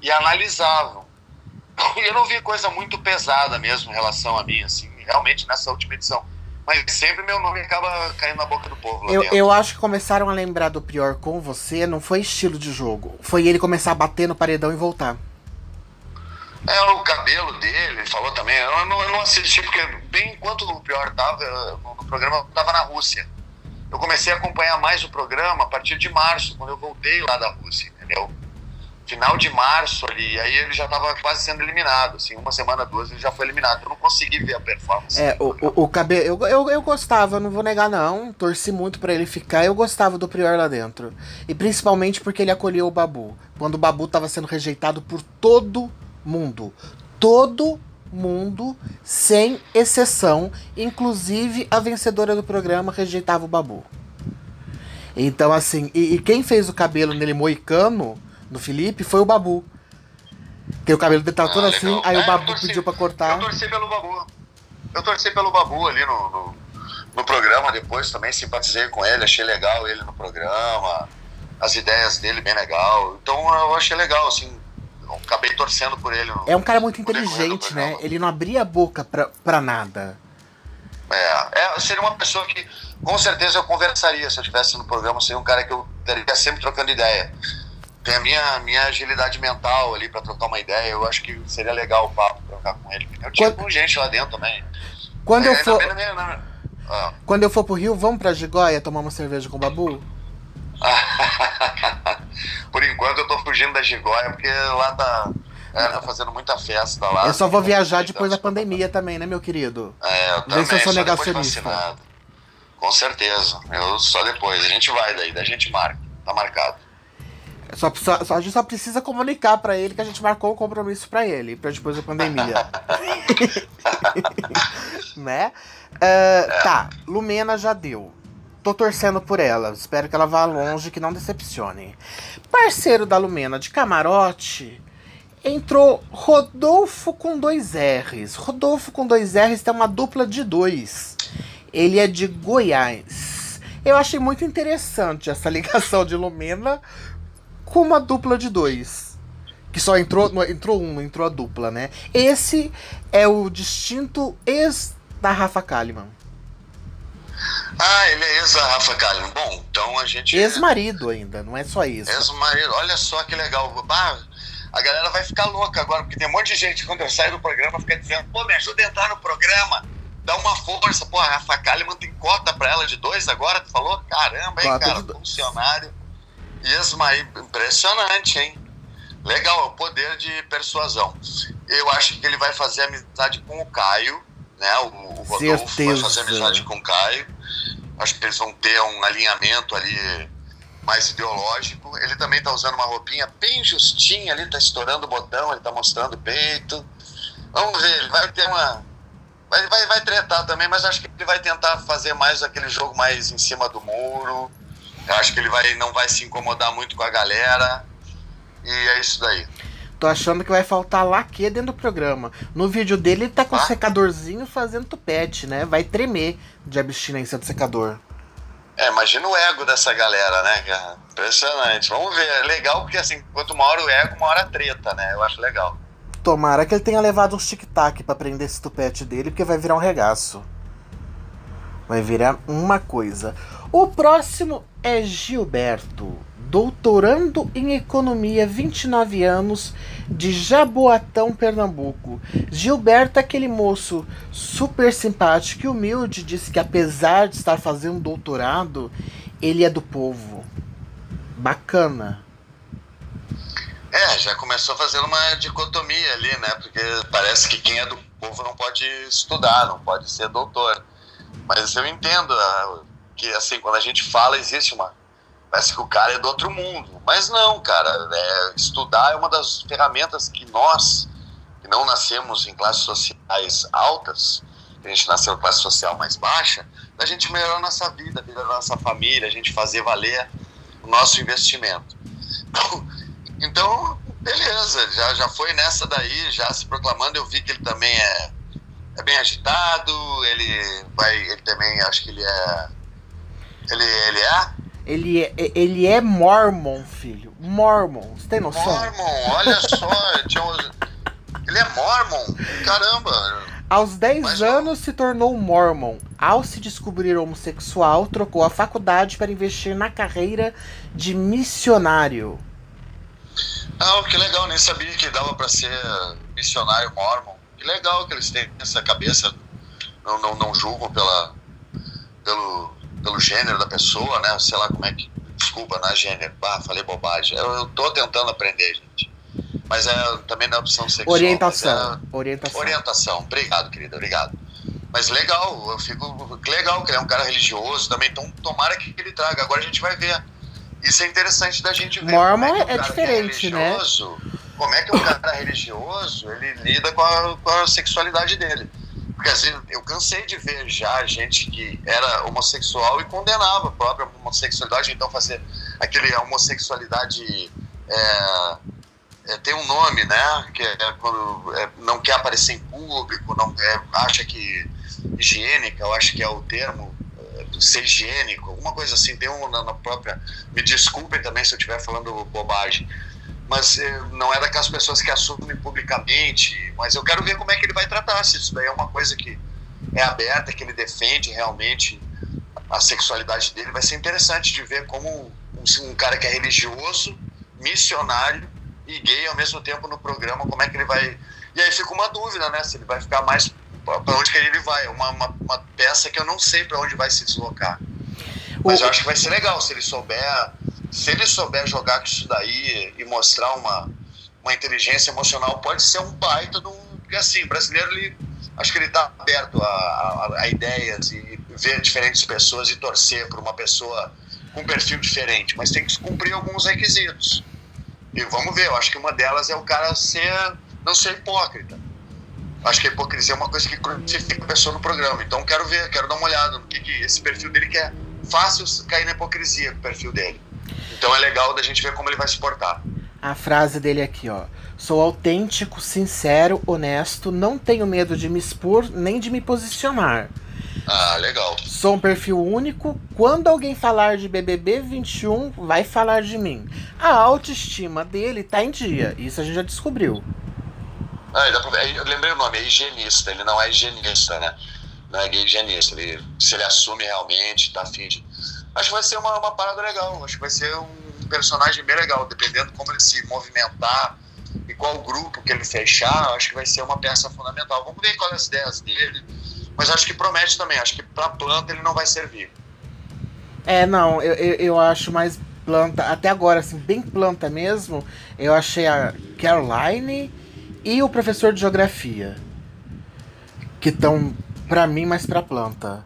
E analisavam. E eu não vi coisa muito pesada mesmo em relação a mim, assim, realmente nessa última edição mas sempre meu nome acaba caindo na boca do povo. eu, eu acho que começaram a lembrar do Prior com você, não foi estilo de jogo. Foi ele começar a bater no paredão e voltar. É, o cabelo dele, ele falou também. Eu não, eu não assisti, porque bem enquanto o Prior tava no programa, eu tava na Rússia. Eu comecei a acompanhar mais o programa a partir de março, quando eu voltei lá da Rússia, entendeu? Final de março ali, aí ele já estava quase sendo eliminado, assim, uma semana, duas, ele já foi eliminado. Eu não consegui ver a performance. É, o, o, o. Eu, eu, eu gostava, não vou negar, não. Torci muito para ele ficar. Eu gostava do Prior lá dentro. E principalmente porque ele acolheu o Babu. Quando o Babu estava sendo rejeitado por todo mundo. Todo mundo, sem exceção. Inclusive a vencedora do programa rejeitava o Babu. Então, assim, e, e quem fez o cabelo nele moicano do Felipe foi o Babu. Que o cabelo dele tava ah, todo assim, aí é, o Babu torci, pediu pra cortar. Eu torci pelo Babu. Eu torci pelo Babu ali no, no, no, programa depois também, simpatizei com ele, achei legal ele no programa, as ideias dele bem legal. Então eu achei legal, assim, acabei torcendo por ele. No, é um cara muito inteligente, né? Ele não abria a boca pra, pra nada. É, é, seria uma pessoa que com certeza eu conversaria se eu estivesse no programa, seria um cara que eu estaria sempre trocando ideia tem a minha, minha agilidade mental ali para trocar uma ideia. Eu acho que seria legal o papo trocar com ele. Eu tinha Quando... com gente lá dentro também. Quando é, eu for. Ah. Quando eu for pro Rio, vamos pra Gigóia tomar uma cerveja com o Babu? Por enquanto eu tô fugindo da Gigóia, porque lá tá. É, tá fazendo muita festa lá. Eu só vou viajar depois da pandemia também, né, meu querido? É, eu também. Se eu sou negacionista. Com certeza. Eu só depois. A gente vai daí, daí a gente marca. Tá marcado. Só, só, a gente só precisa comunicar para ele que a gente marcou um compromisso para ele, para depois da pandemia. né? Uh, tá, Lumena já deu. Tô torcendo por ela. Espero que ela vá longe, que não decepcione. Parceiro da Lumena de camarote entrou Rodolfo com dois R's. Rodolfo com dois R's tem uma dupla de dois. Ele é de Goiás. Eu achei muito interessante essa ligação de Lumena com uma dupla de dois. Que só entrou, entrou um, entrou a dupla, né? Esse é o distinto ex da Rafa Kalimann. Ah, ele é ex da Rafa Kalimann. Bom, então a gente. Ex-marido ainda, não é só isso. Ex-marido, olha só que legal. Ah, a galera vai ficar louca agora, porque tem um monte de gente quando eu saio do programa fica dizendo: pô, me ajuda a entrar no programa. Dá uma força, pô, a Rafa Kalimann tem cota pra ela de dois agora, tu falou? Caramba, hein, cota cara, funcionário. Ismael, impressionante, hein? Legal, é o poder de persuasão. Eu acho que ele vai fazer amizade com o Caio, né? O, o Rodolfo Certeza. vai fazer amizade com o Caio. Acho que eles vão ter um alinhamento ali mais ideológico. Ele também tá usando uma roupinha bem justinha ali, tá estourando o botão, ele tá mostrando o peito. Vamos ver, ele vai ter uma. Vai, vai, vai tretar também, mas acho que ele vai tentar fazer mais aquele jogo mais em cima do muro. Eu acho que ele vai, não vai se incomodar muito com a galera. E é isso daí. Tô achando que vai faltar laque dentro do programa. No vídeo dele, ele tá com ah? um secadorzinho fazendo tupete, né? Vai tremer de abstinência do secador. É, imagina o ego dessa galera, né, cara? Impressionante. Vamos ver. É legal porque, assim, quanto maior o ego, maior a treta, né? Eu acho legal. Tomara que ele tenha levado uns tic-tac pra prender esse tupete dele, porque vai virar um regaço. Vai virar uma coisa. O próximo é Gilberto, doutorando em economia, 29 anos, de Jaboatão, Pernambuco. Gilberto é aquele moço super simpático e humilde, disse que apesar de estar fazendo doutorado, ele é do povo. Bacana. É, já começou fazendo uma dicotomia ali, né? Porque parece que quem é do povo não pode estudar, não pode ser doutor. Mas eu entendo ah, que, assim, quando a gente fala, existe uma. Parece que o cara é do outro mundo. Mas não, cara. É, estudar é uma das ferramentas que nós, que não nascemos em classes sociais altas, a gente nasceu em classe social mais baixa, da gente melhorar a nossa vida, a vida da nossa família, a gente fazer valer o nosso investimento. Então, beleza, já, já foi nessa daí, já se proclamando. Eu vi que ele também é, é bem agitado, ele vai, ele também, acho que ele é. Ele, ele é? Ele é, ele é Mormon, filho. Mormon, você tem noção? Mormon, olha só. ele é Mormon, caramba. Aos 10 Mas, anos se tornou Mormon. Ao se descobrir homossexual, trocou a faculdade para investir na carreira de missionário. Ah, que legal, nem sabia que dava para ser missionário mormon. Que legal que eles têm essa cabeça, não, não, não julgam pela, pelo, pelo gênero da pessoa, né? Sei lá como é que. Desculpa, não é gênero. Bah, falei bobagem. Eu, eu tô tentando aprender, gente. Mas é também na opção sexual. Orientação. É, orientação. Orientação. Obrigado, querida. Obrigado. Mas legal, eu fico. Legal que ele é um cara religioso também. Então tomara que ele traga. Agora a gente vai ver isso é interessante da gente ver. Mormon é, é diferente, é né? Como é que um cara religioso ele lida com a, com a sexualidade dele? Porque assim, eu cansei de ver já gente que era homossexual e condenava a própria homossexualidade, então fazer aquele homossexualidade é, é, tem um nome, né? Que é quando é, não quer aparecer em público, não é, acha que higiênica, eu acho que é o termo, ser higiênico, alguma coisa assim. Tem um na, na própria. Me desculpem também se eu estiver falando bobagem. Mas eh, não é daquelas pessoas que assumem publicamente. Mas eu quero ver como é que ele vai tratar. Se isso daí é uma coisa que é aberta, que ele defende realmente a sexualidade dele. Vai ser interessante de ver como um, um cara que é religioso, missionário e gay ao mesmo tempo no programa, como é que ele vai. E aí fica uma dúvida, né? Se ele vai ficar mais para onde que ele vai. Uma, uma, uma, peça que eu não sei para onde vai se deslocar. Mas eu acho que vai ser legal se ele souber, se ele souber jogar com isso daí e mostrar uma, uma inteligência emocional, pode ser um baita do. Porque assim, o brasileiro, ele, acho que ele está aberto a, a, a, ideias e ver diferentes pessoas e torcer por uma pessoa com um perfil diferente, mas tem que cumprir alguns requisitos. E vamos ver, eu acho que uma delas é o cara ser, não ser hipócrita acho que a hipocrisia é uma coisa que crucifica a pessoa no programa. Então quero ver, quero dar uma olhada no que, que esse perfil dele que é fácil cair na hipocrisia com o perfil dele. Então é legal da gente ver como ele vai se portar. A frase dele aqui, ó. Sou autêntico, sincero, honesto, não tenho medo de me expor nem de me posicionar. Ah, legal. Sou um perfil único. Quando alguém falar de BBB 21, vai falar de mim. A autoestima dele tá em dia. Isso a gente já descobriu. Ah, eu lembrei o nome, é higienista. Ele não é higienista, né? Não é gay higienista. Ele, se ele assume realmente, tá afim de. Acho que vai ser uma, uma parada legal. Acho que vai ser um personagem bem legal, dependendo como ele se movimentar e qual grupo que ele fechar. Acho que vai ser uma peça fundamental. Vamos ver quais as ideias dele. Mas acho que promete também. Acho que pra planta ele não vai servir. É, não, eu, eu, eu acho mais planta. Até agora, assim, bem planta mesmo. Eu achei a Caroline e o professor de geografia, que estão, para mim, mais pra planta.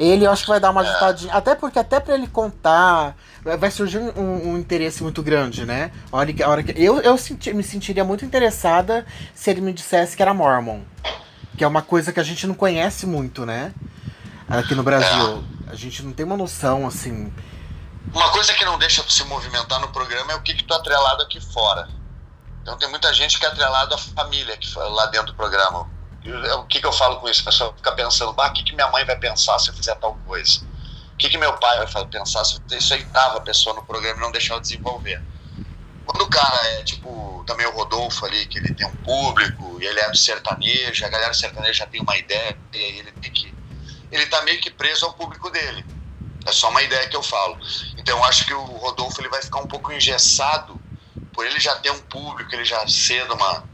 Ele eu acho que vai dar uma é. ajustadinha. Até porque, até para ele contar, vai surgir um, um, interesse muito grande, né? A hora que, a hora que, eu eu senti, me sentiria muito interessada se ele me dissesse que era Mormon. Que é uma coisa que a gente não conhece muito, né? Aqui no Brasil. É. A gente não tem uma noção, assim. Uma coisa que não deixa tu se movimentar no programa é o que, que tu é atrelado aqui fora. Então tem muita gente que é atrelado à família que lá dentro do programa. O que, que eu falo com isso? A pessoa fica pensando, bah, o que, que minha mãe vai pensar se eu fizer tal coisa? O que, que meu pai vai pensar se eu... Isso a pessoa no programa e não deixar eu desenvolver. Quando o cara é tipo, também o Rodolfo ali, que ele tem um público, e ele é do sertanejo, a galera do sertanejo já tem uma ideia, e aí ele tem que. Ele tá meio que preso ao público dele. É só uma ideia que eu falo. Então eu acho que o Rodolfo ele vai ficar um pouco engessado por ele já ter um público, ele já ser uma,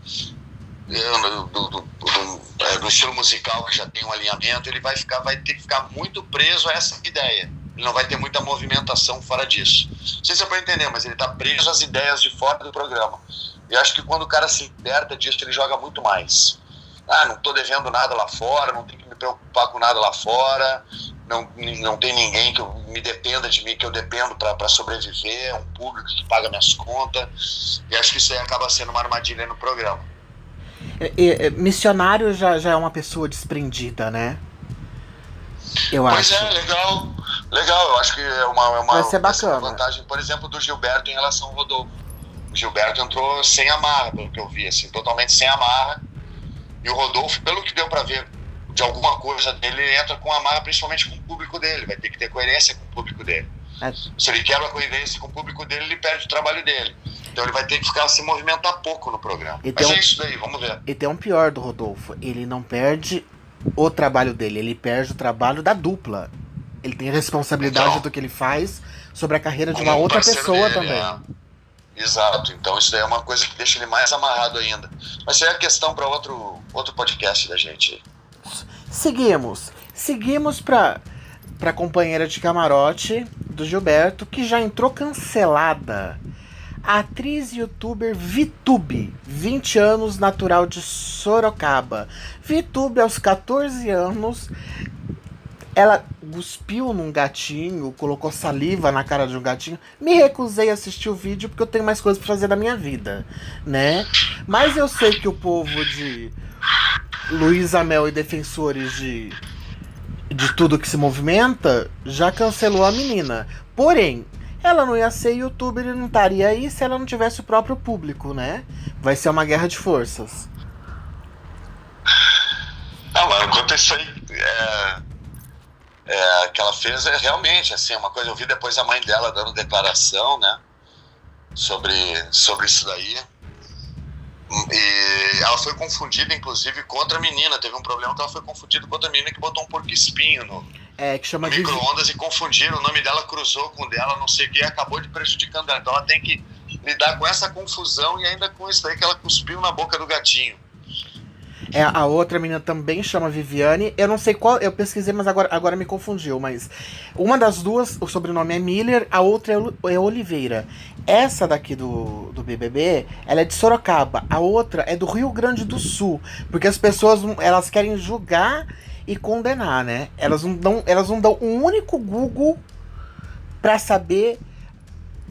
do, do, do, é, do, estilo musical que já tem um alinhamento, ele vai ficar, vai ter que ficar muito preso a essa ideia. Ele não vai ter muita movimentação fora disso. Não sei se é para entender, mas ele está preso às ideias de fora do programa. E acho que quando o cara se liberta disso, ele joga muito mais. ah, não tô devendo nada lá fora, não tenho que me preocupar com nada lá fora, não, não tem ninguém que me dependa de mim, que eu dependo para sobreviver, é um público que paga minhas contas. E acho que isso aí acaba sendo uma armadilha no programa. É, é, missionário já, já é uma pessoa desprendida, né? Eu pois acho. é, legal. Legal, eu acho que é uma, é uma, vai ser bacana. Vantagem, por exemplo, do Gilberto em relação ao Rodolfo. O Gilberto entrou sem amarra, pelo que eu vi, assim, totalmente sem amarra. E o Rodolfo, pelo que deu para ver de alguma coisa dele, ele entra com amarra, principalmente com o público dele. Vai ter que ter coerência com o público dele. É. Se ele quebra a coerência com o público dele, ele perde o trabalho dele. Então ele vai ter que ficar se movimentar pouco no programa. E Mas é um, isso daí, vamos ver. E tem um pior do Rodolfo. Ele não perde o trabalho dele, ele perde o trabalho da dupla. Ele tem responsabilidade então, do que ele faz sobre a carreira de uma outra pessoa dele, também. É. Exato, então isso daí é uma coisa que deixa ele mais amarrado ainda. Mas isso é questão para outro, outro podcast da gente. Seguimos. Seguimos para para companheira de camarote do Gilberto, que já entrou cancelada. A atriz youtuber Vitube, 20 anos, natural de Sorocaba. Vitube, aos 14 anos, ela cuspiu num gatinho, colocou saliva na cara de um gatinho. Me recusei a assistir o vídeo porque eu tenho mais coisas para fazer da minha vida, né? Mas eu sei que o povo de Luísa Mel e defensores de de tudo que se movimenta já cancelou a menina. Porém, ela não ia ser youtuber e não estaria aí se ela não tivesse o próprio público, né? Vai ser uma guerra de forças. Não, mas enquanto isso aí é, é, que ela fez é realmente assim uma coisa. Eu vi depois a mãe dela dando declaração, né, sobre sobre isso daí. E ela foi confundida, inclusive, com outra menina. Teve um problema que ela foi confundida com outra menina que botou um porco espinho no, é, que chama micro-ondas e confundiram. O nome dela cruzou com o dela, não sei o que, acabou de prejudicando ela. Então ela tem que lidar com essa confusão e ainda com isso daí que ela cuspiu na boca do gatinho. É, a outra menina também chama Viviane. Eu não sei qual, eu pesquisei, mas agora, agora me confundiu. Mas uma das duas, o sobrenome é Miller, a outra é, é Oliveira. Essa daqui do, do BBB, ela é de Sorocaba. A outra é do Rio Grande do Sul. Porque as pessoas, elas querem julgar e condenar, né? Elas não dão, elas não dão um único Google para saber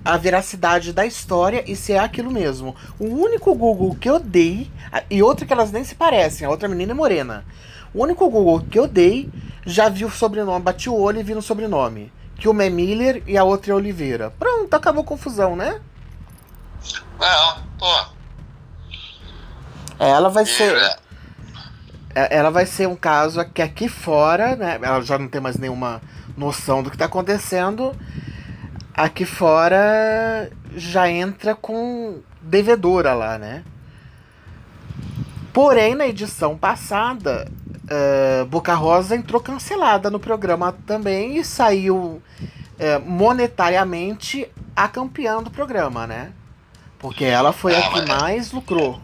a veracidade da história e se é aquilo mesmo. O único Google que eu dei, e outra que elas nem se parecem, a outra menina é morena. O único Google que eu dei já viu o sobrenome, bati o olho e vi no sobrenome. Que uma é Miller e a outra é Oliveira. Pronto, acabou a confusão, né? É, pô. Ela vai ser. É, ela vai ser um caso que aqui fora, né? Ela já não tem mais nenhuma noção do que está acontecendo aqui fora já entra com devedora lá, né? Porém, na edição passada, uh, Boca Rosa entrou cancelada no programa também e saiu uh, monetariamente a campeã do programa, né? Porque ela foi a que mais lucrou.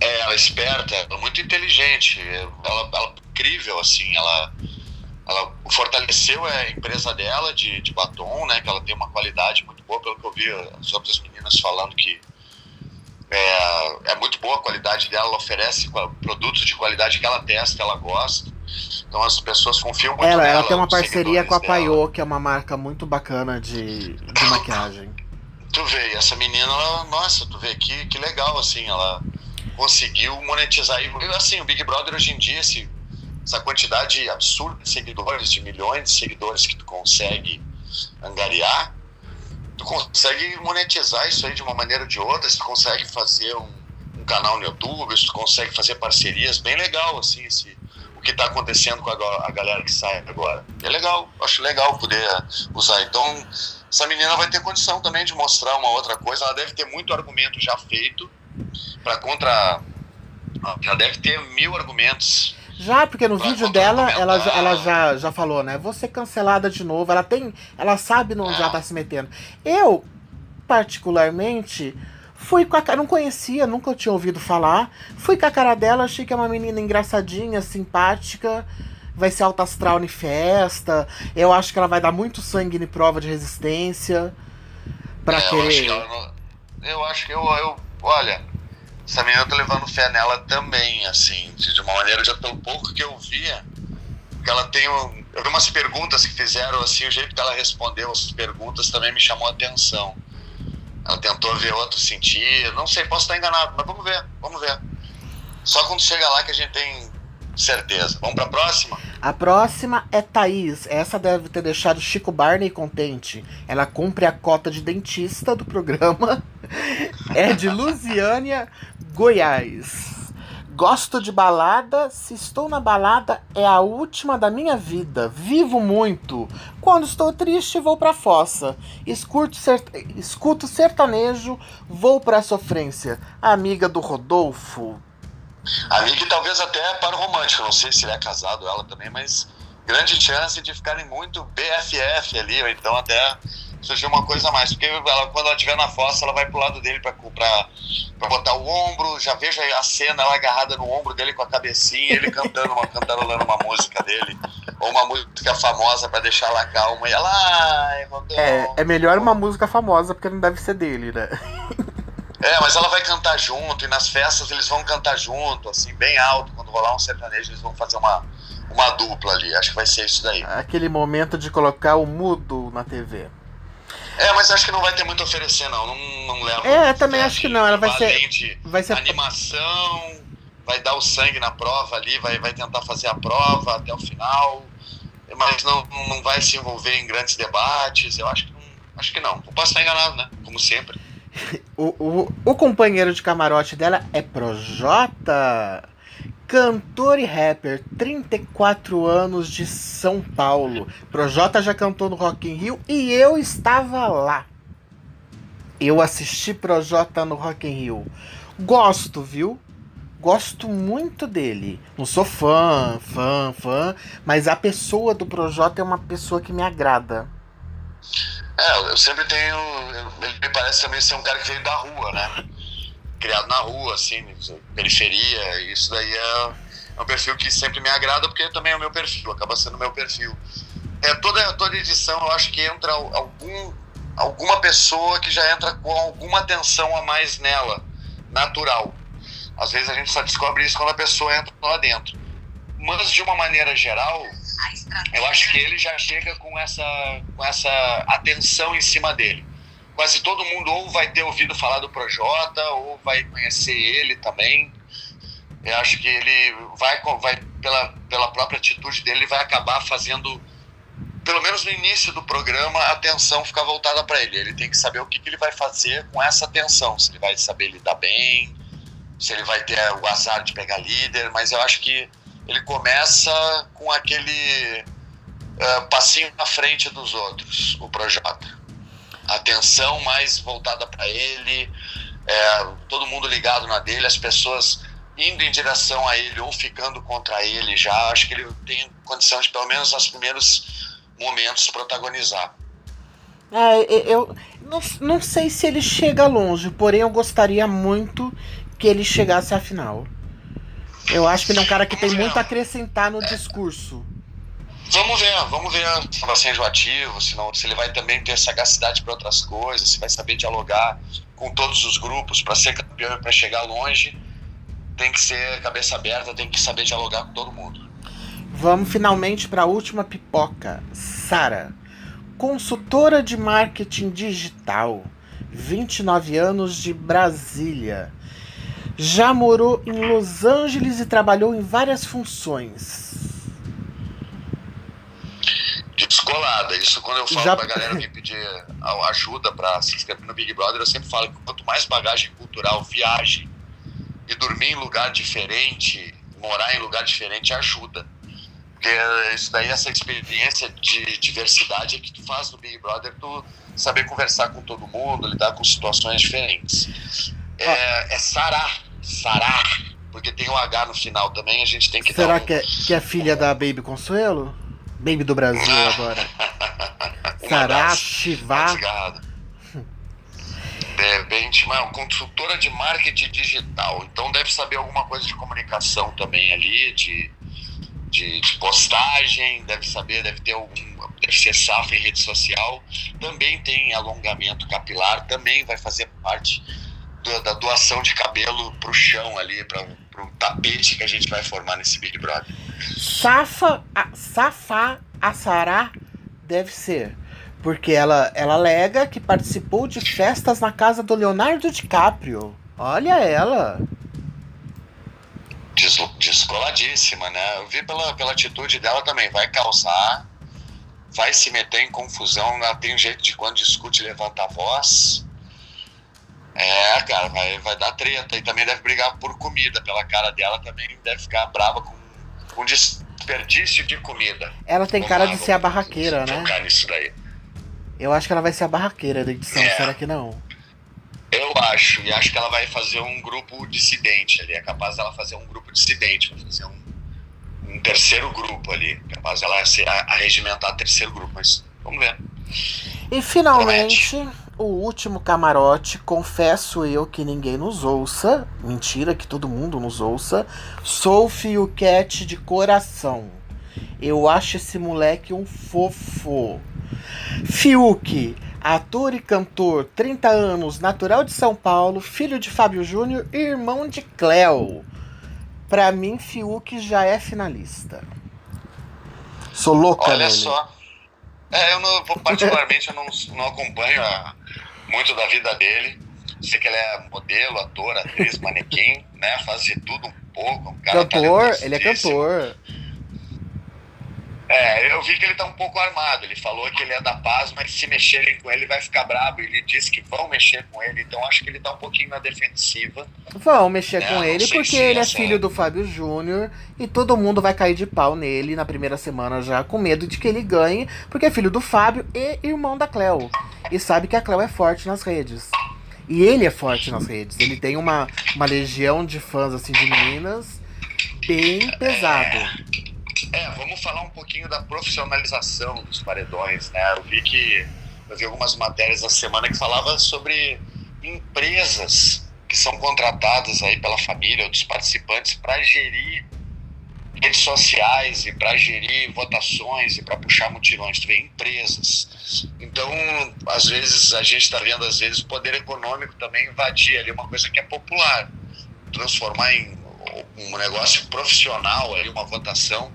É, ela é esperta, ela é muito inteligente, ela, ela é incrível, assim, ela ela fortaleceu a empresa dela de, de batom, né? Que ela tem uma qualidade muito boa, pelo que eu vi as outras meninas falando que é, é muito boa a qualidade dela, ela oferece produtos de qualidade que ela testa, ela gosta. Então as pessoas confiam muito ela, nela. Ela tem uma parceria com a Paiô, que é uma marca muito bacana de, de maquiagem. Tu vê, essa menina, ela, nossa, tu vê que, que legal, assim, ela conseguiu monetizar. E assim, o Big Brother hoje em dia, essa quantidade absurda de seguidores, de milhões de seguidores que tu consegue angariar, tu consegue monetizar isso aí de uma maneira ou de outra, tu consegue fazer um, um canal no YouTube, tu consegue fazer parcerias, bem legal, assim, esse, o que está acontecendo com a, a, galera que sai agora. É legal, acho legal poder usar. Então, essa menina vai ter condição também de mostrar uma outra coisa, ela deve ter muito argumento já feito para contra. Já deve ter mil argumentos já, porque no vídeo dela, ela, ela já, já falou, né? Vou ser cancelada de novo. Ela tem. Ela sabe onde ela tá se metendo. Eu, particularmente, fui com a cara. Não conhecia, nunca tinha ouvido falar. Fui com a cara dela, achei que é uma menina engraçadinha, simpática. Vai ser alta astral em festa. Eu acho que ela vai dar muito sangue em prova de resistência. Pra é, querer. Eu acho que, eu, eu, eu olha, essa menina eu tô levando fé nela também, assim, de uma maneira já tão pouco que eu via. Que ela tem um, eu vi umas perguntas que fizeram, assim, o jeito que ela respondeu as perguntas também me chamou a atenção. Ela tentou ver outro sentido, não sei, posso estar enganado, mas vamos ver, vamos ver. Só quando chega lá que a gente tem certeza. Vamos para a próxima? A próxima é Thaís. Essa deve ter deixado Chico Barney contente. Ela cumpre a cota de dentista do programa. É de Lusiânia, Goiás. Gosto de balada. Se estou na balada, é a última da minha vida. Vivo muito. Quando estou triste, vou pra fossa. Escuto. Escuto sertanejo, vou pra sofrência. Amiga do Rodolfo. Amiga e talvez até para o romântico. Não sei se ele é casado, ela também, mas grande chance de ficarem muito BFF ali, ou então até surgir uma coisa a mais. Porque ela, quando ela estiver na fossa, ela vai pro lado dele para botar o ombro. Já vejo a cena, ela agarrada no ombro dele com a cabecinha, ele cantando uma, cantarolando uma música dele. Ou uma música famosa para deixar ela calma. E ela. Ai, é, é melhor uma música famosa, porque não deve ser dele, né? É, mas ela vai cantar junto, e nas festas eles vão cantar junto, assim, bem alto. Quando rolar um sertanejo, eles vão fazer uma, uma dupla ali. Acho que vai ser isso daí. Aquele momento de colocar o mudo na TV. É, mas acho que não vai ter muito a oferecer, não. Não, não leva. É, também acho que não. Ela vai ser. Vai ser animação, vai dar o sangue na prova ali, vai, vai tentar fazer a prova até o final. Mas não, não vai se envolver em grandes debates. Eu acho que não. Acho que não. Eu posso estar enganado, né? Como sempre. O, o, o companheiro de camarote dela é Projota, cantor e rapper, 34 anos de São Paulo. Projota já cantou no Rock in Rio e eu estava lá. Eu assisti Projota no Rock in Rio. Gosto, viu? Gosto muito dele. Não sou fã, fã, fã, mas a pessoa do Projota é uma pessoa que me agrada. É, eu sempre tenho. Ele me parece também ser um cara que veio da rua, né? Criado na rua, assim, periferia. Isso daí é, é um perfil que sempre me agrada, porque também é o meu perfil, acaba sendo o meu perfil. É, toda, toda edição eu acho que entra algum, alguma pessoa que já entra com alguma atenção a mais nela, natural. Às vezes a gente só descobre isso quando a pessoa entra lá dentro. Mas de uma maneira geral, eu acho que ele já chega com essa, com essa atenção em cima dele. Quase todo mundo ou vai ter ouvido falar do Projota ou vai conhecer ele também. Eu acho que ele vai, vai pela, pela própria atitude dele, ele vai acabar fazendo, pelo menos no início do programa, a atenção ficar voltada para ele. Ele tem que saber o que, que ele vai fazer com essa atenção. Se ele vai saber lidar bem, se ele vai ter o azar de pegar líder, mas eu acho que ele começa com aquele uh, passinho na frente dos outros, o Projota. Atenção mais voltada para ele, é, todo mundo ligado na dele, as pessoas indo em direção a ele ou ficando contra ele já. Acho que ele tem condição de, pelo menos nos primeiros momentos, protagonizar. É, eu não, não sei se ele chega longe, porém eu gostaria muito que ele chegasse à final. Eu acho que ele é um cara que vamos tem ver. muito a acrescentar no discurso. Vamos ver, vamos ver se vai ser enjoativo, se, não, se ele vai também ter sagacidade para outras coisas, se vai saber dialogar com todos os grupos para ser campeão e para chegar longe. Tem que ser cabeça aberta, tem que saber dialogar com todo mundo. Vamos finalmente para a última pipoca. Sara, consultora de marketing digital, 29 anos de Brasília já morou em Los Angeles e trabalhou em várias funções. Descolada. Isso quando eu falo Já... pra galera me pedir ajuda para se inscrever no Big Brother, eu sempre falo que quanto mais bagagem cultural, viagem e dormir em lugar diferente, morar em lugar diferente ajuda. Porque isso daí, essa experiência de diversidade é que tu faz no Big Brother, tu saber conversar com todo mundo, lidar com situações diferentes. É, é sarar Sará, porque tem um H no final também, a gente tem que Será um... que, é, que é filha da Baby Consuelo? Baby do Brasil agora. Sará, Chivá. É, bem, uma consultora de marketing digital, então deve saber alguma coisa de comunicação também ali, de, de, de postagem, deve saber, deve ter algum, deve ser safra em rede social, também tem alongamento capilar, também vai fazer parte da doação de cabelo pro chão ali, para pro tapete que a gente vai formar nesse Big Brother. Safa, a, Safa Assará deve ser. Porque ela, ela alega que participou de festas na casa do Leonardo DiCaprio. Olha ela. Des, descoladíssima, né? Eu vi pela, pela atitude dela também. Vai causar, vai se meter em confusão. Ela tem um jeito de quando discute levanta a voz. É, cara, vai, vai dar treta. E também deve brigar por comida. Pela cara dela também deve ficar brava com, com desperdício de comida. Ela tem cara de ser a barraqueira, né? Nisso daí. Eu acho que ela vai ser a barraqueira da edição, é. será que não? Eu acho, e acho que ela vai fazer um grupo dissidente ali. É capaz dela fazer um grupo dissidente, vai fazer um, um terceiro grupo ali. É capaz dela ser, arregimentar terceiro grupo, mas vamos ver. E finalmente, Promete. O último camarote, confesso eu que ninguém nos ouça. Mentira que todo mundo nos ouça. Sou Fiuquete de coração. Eu acho esse moleque um fofo. Fiuk, ator e cantor, 30 anos, natural de São Paulo, filho de Fábio Júnior e irmão de Cleo. Pra mim, Fiuk já é finalista. Sou louca Olha nele. só. É, eu não, particularmente eu não, não acompanho a, muito da vida dele. Sei que ele é modelo, ator, atriz, manequim, né? Faz de tudo um pouco. Um cantor, ele é cantor. É, eu vi que ele tá um pouco armado. Ele falou que ele é da paz, mas se mexerem com ele vai ficar brabo. Ele disse que vão mexer com ele, então acho que ele tá um pouquinho na defensiva. Vão mexer né? com ele porque ele é filho do Fábio Júnior e todo mundo vai cair de pau nele na primeira semana já, com medo de que ele ganhe, porque é filho do Fábio e irmão da Cleo. E sabe que a Cleo é forte nas redes. E ele é forte nas redes. Ele tem uma, uma legião de fãs assim de meninas bem pesado. É. É, vamos falar um pouquinho da profissionalização dos paredões, né? Eu vi que eu vi algumas matérias essa semana que falava sobre empresas que são contratadas aí pela família ou dos participantes para gerir redes sociais e para gerir votações e para puxar mutirões, tu vê empresas. Então, às vezes a gente está vendo às vezes o poder econômico também invadir ali uma coisa que é popular, transformar em um negócio profissional ali, uma votação.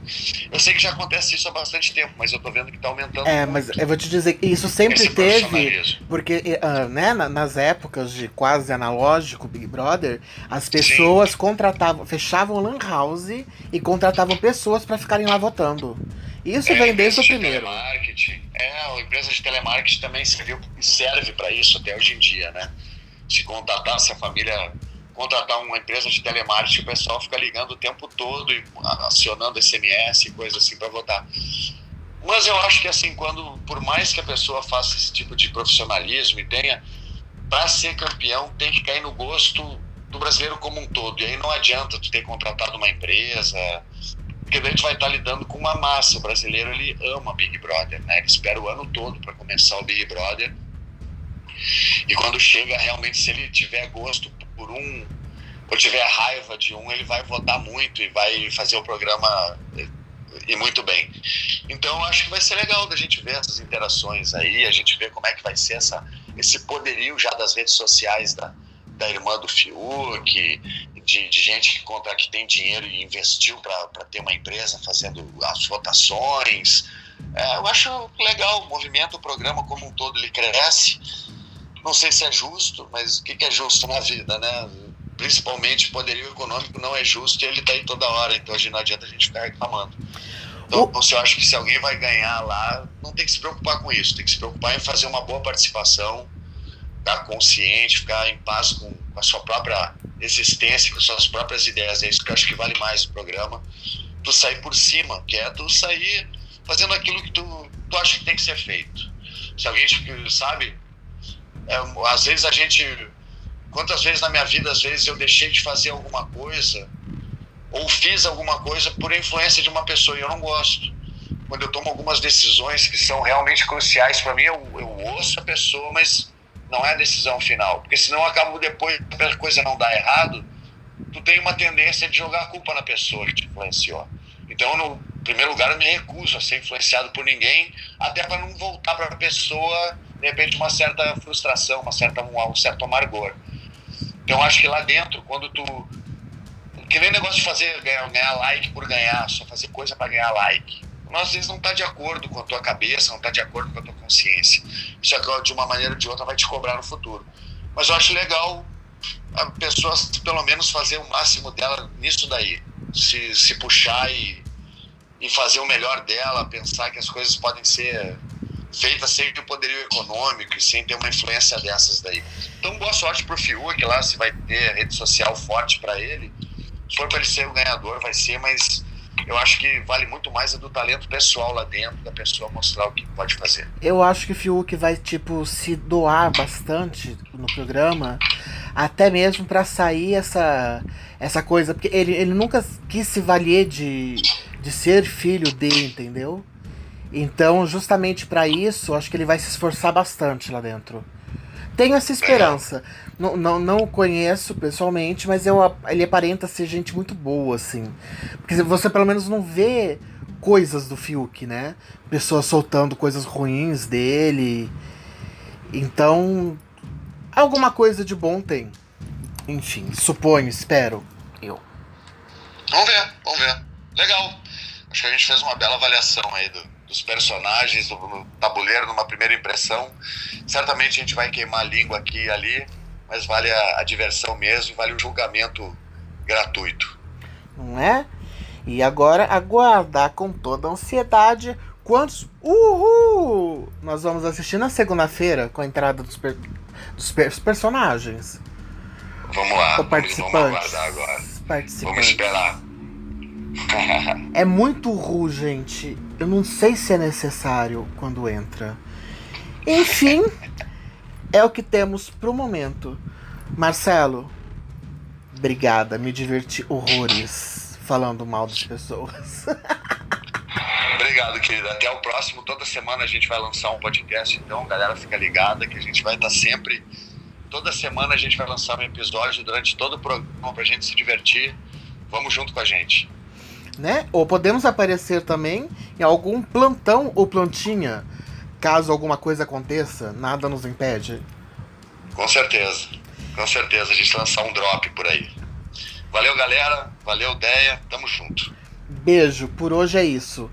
Eu sei que já acontece isso há bastante tempo, mas eu tô vendo que tá aumentando. É, muito. mas eu vou te dizer que isso sempre teve, porque uh, né, nas épocas de quase analógico Big Brother, as pessoas Sim. contratavam, fechavam lan house e contratavam pessoas para ficarem lá votando. Isso é, vem desde o primeiro. Telemarketing. É, a empresa de telemarketing também serviu serve para isso até hoje em dia, né? Se contatasse a família contratar uma empresa de telemarketing, o pessoal fica ligando o tempo todo e acionando SMS e coisas assim para votar. Mas eu acho que assim, quando por mais que a pessoa faça esse tipo de profissionalismo e tenha para ser campeão, tem que cair no gosto do brasileiro como um todo. E aí não adianta tu ter contratado uma empresa, porque daí tu vai estar lidando com uma massa. O brasileiro ele ama Big Brother, né? Ele espera o ano todo para começar o Big Brother. E quando chega, realmente, se ele tiver gosto por um ou tiver raiva de um, ele vai votar muito e vai fazer o programa e muito bem. Então acho que vai ser legal da gente ver essas interações aí, a gente ver como é que vai ser essa, esse poderio já das redes sociais da, da irmã do Fiuk, de, de gente que conta que tem dinheiro e investiu para ter uma empresa fazendo as votações. É, eu acho legal o movimento, o programa como um todo ele cresce não sei se é justo, mas o que é justo na vida, né? Principalmente poderio econômico não é justo e ele está aí toda hora, então não adianta a gente ficar reclamando. Então, você acha que se alguém vai ganhar lá, não tem que se preocupar com isso, tem que se preocupar em fazer uma boa participação, ficar consciente, ficar em paz com, com a sua própria existência, com as suas próprias ideias. É isso que eu acho que vale mais no programa. Tu sair por cima, que é tu sair fazendo aquilo que tu, tu acha que tem que ser feito. Se alguém, sabe, é, às vezes a gente. Quantas vezes na minha vida, às vezes eu deixei de fazer alguma coisa ou fiz alguma coisa por influência de uma pessoa e eu não gosto. Quando eu tomo algumas decisões que são realmente cruciais para mim, eu, eu ouço a pessoa, mas não é a decisão final. Porque senão eu acabo depois, a coisa não dar errado, tu tem uma tendência de jogar a culpa na pessoa que te influenciou. Então, no primeiro lugar, eu me recuso a ser influenciado por ninguém, até para não voltar para a pessoa de repente, uma certa frustração, uma certa, um, um certo amargor. Então acho que lá dentro, quando tu. Que nem negócio de fazer ganhar, ganhar like por ganhar, só fazer coisa para ganhar like. Nós às vezes não tá de acordo com a tua cabeça, não tá de acordo com a tua consciência. Isso aqui, de uma maneira ou de outra vai te cobrar no futuro. Mas eu acho legal a pessoa pelo menos fazer o máximo dela nisso daí. Se, se puxar e, e fazer o melhor dela, pensar que as coisas podem ser feitas sem o poderio econômico e sem ter uma influência dessas daí. Então, boa sorte pro Fiuk lá, se vai ter rede social forte para ele. Se for para ele ser o ganhador, vai ser, mas eu acho que vale muito mais a do talento pessoal lá dentro, da pessoa mostrar o que pode fazer. Eu acho que o Fiuk vai, tipo, se doar bastante no programa, até mesmo para sair essa, essa coisa, porque ele, ele nunca quis se valer de, de ser filho dele, entendeu? Então, justamente para isso, acho que ele vai se esforçar bastante lá dentro. Tenho essa esperança. Não, não, não o conheço pessoalmente, mas eu, ele aparenta ser gente muito boa, assim. Porque você pelo menos não vê coisas do Fiuk, né? Pessoas soltando coisas ruins dele. Então, alguma coisa de bom tem. Enfim, suponho, espero. Eu. Vamos ver, vamos ver. Legal. Acho que a gente fez uma bela avaliação aí do, dos personagens do, no tabuleiro numa primeira impressão. Certamente a gente vai queimar a língua aqui e ali, mas vale a, a diversão mesmo, vale o julgamento gratuito. Não é? E agora aguardar com toda a ansiedade quantos uhul nós vamos assistir na segunda-feira com a entrada dos, per, dos per, personagens. Vamos lá, vamos, participantes. vamos aguardar agora. Participantes. Vamos esperar. é muito ru, gente. Eu não sei se é necessário quando entra. Enfim, é o que temos pro momento. Marcelo, obrigada, me diverti horrores falando mal das pessoas. Obrigado, querida. Até o próximo. Toda semana a gente vai lançar um podcast, então, galera, fica ligada que a gente vai estar sempre. Toda semana a gente vai lançar um episódio durante todo o programa pra gente se divertir. Vamos junto com a gente né? Ou podemos aparecer também em algum plantão ou plantinha, caso alguma coisa aconteça, nada nos impede. Com certeza, com certeza, a gente lançar um drop por aí. Valeu, galera, valeu, Deia, tamo junto. Beijo, por hoje é isso.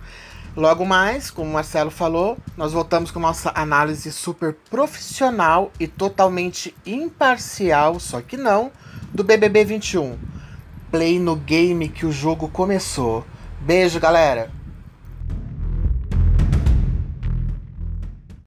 Logo mais, como o Marcelo falou, nós voltamos com nossa análise super profissional e totalmente imparcial, só que não, do BBB 21 play no game que o jogo começou. Beijo, galera!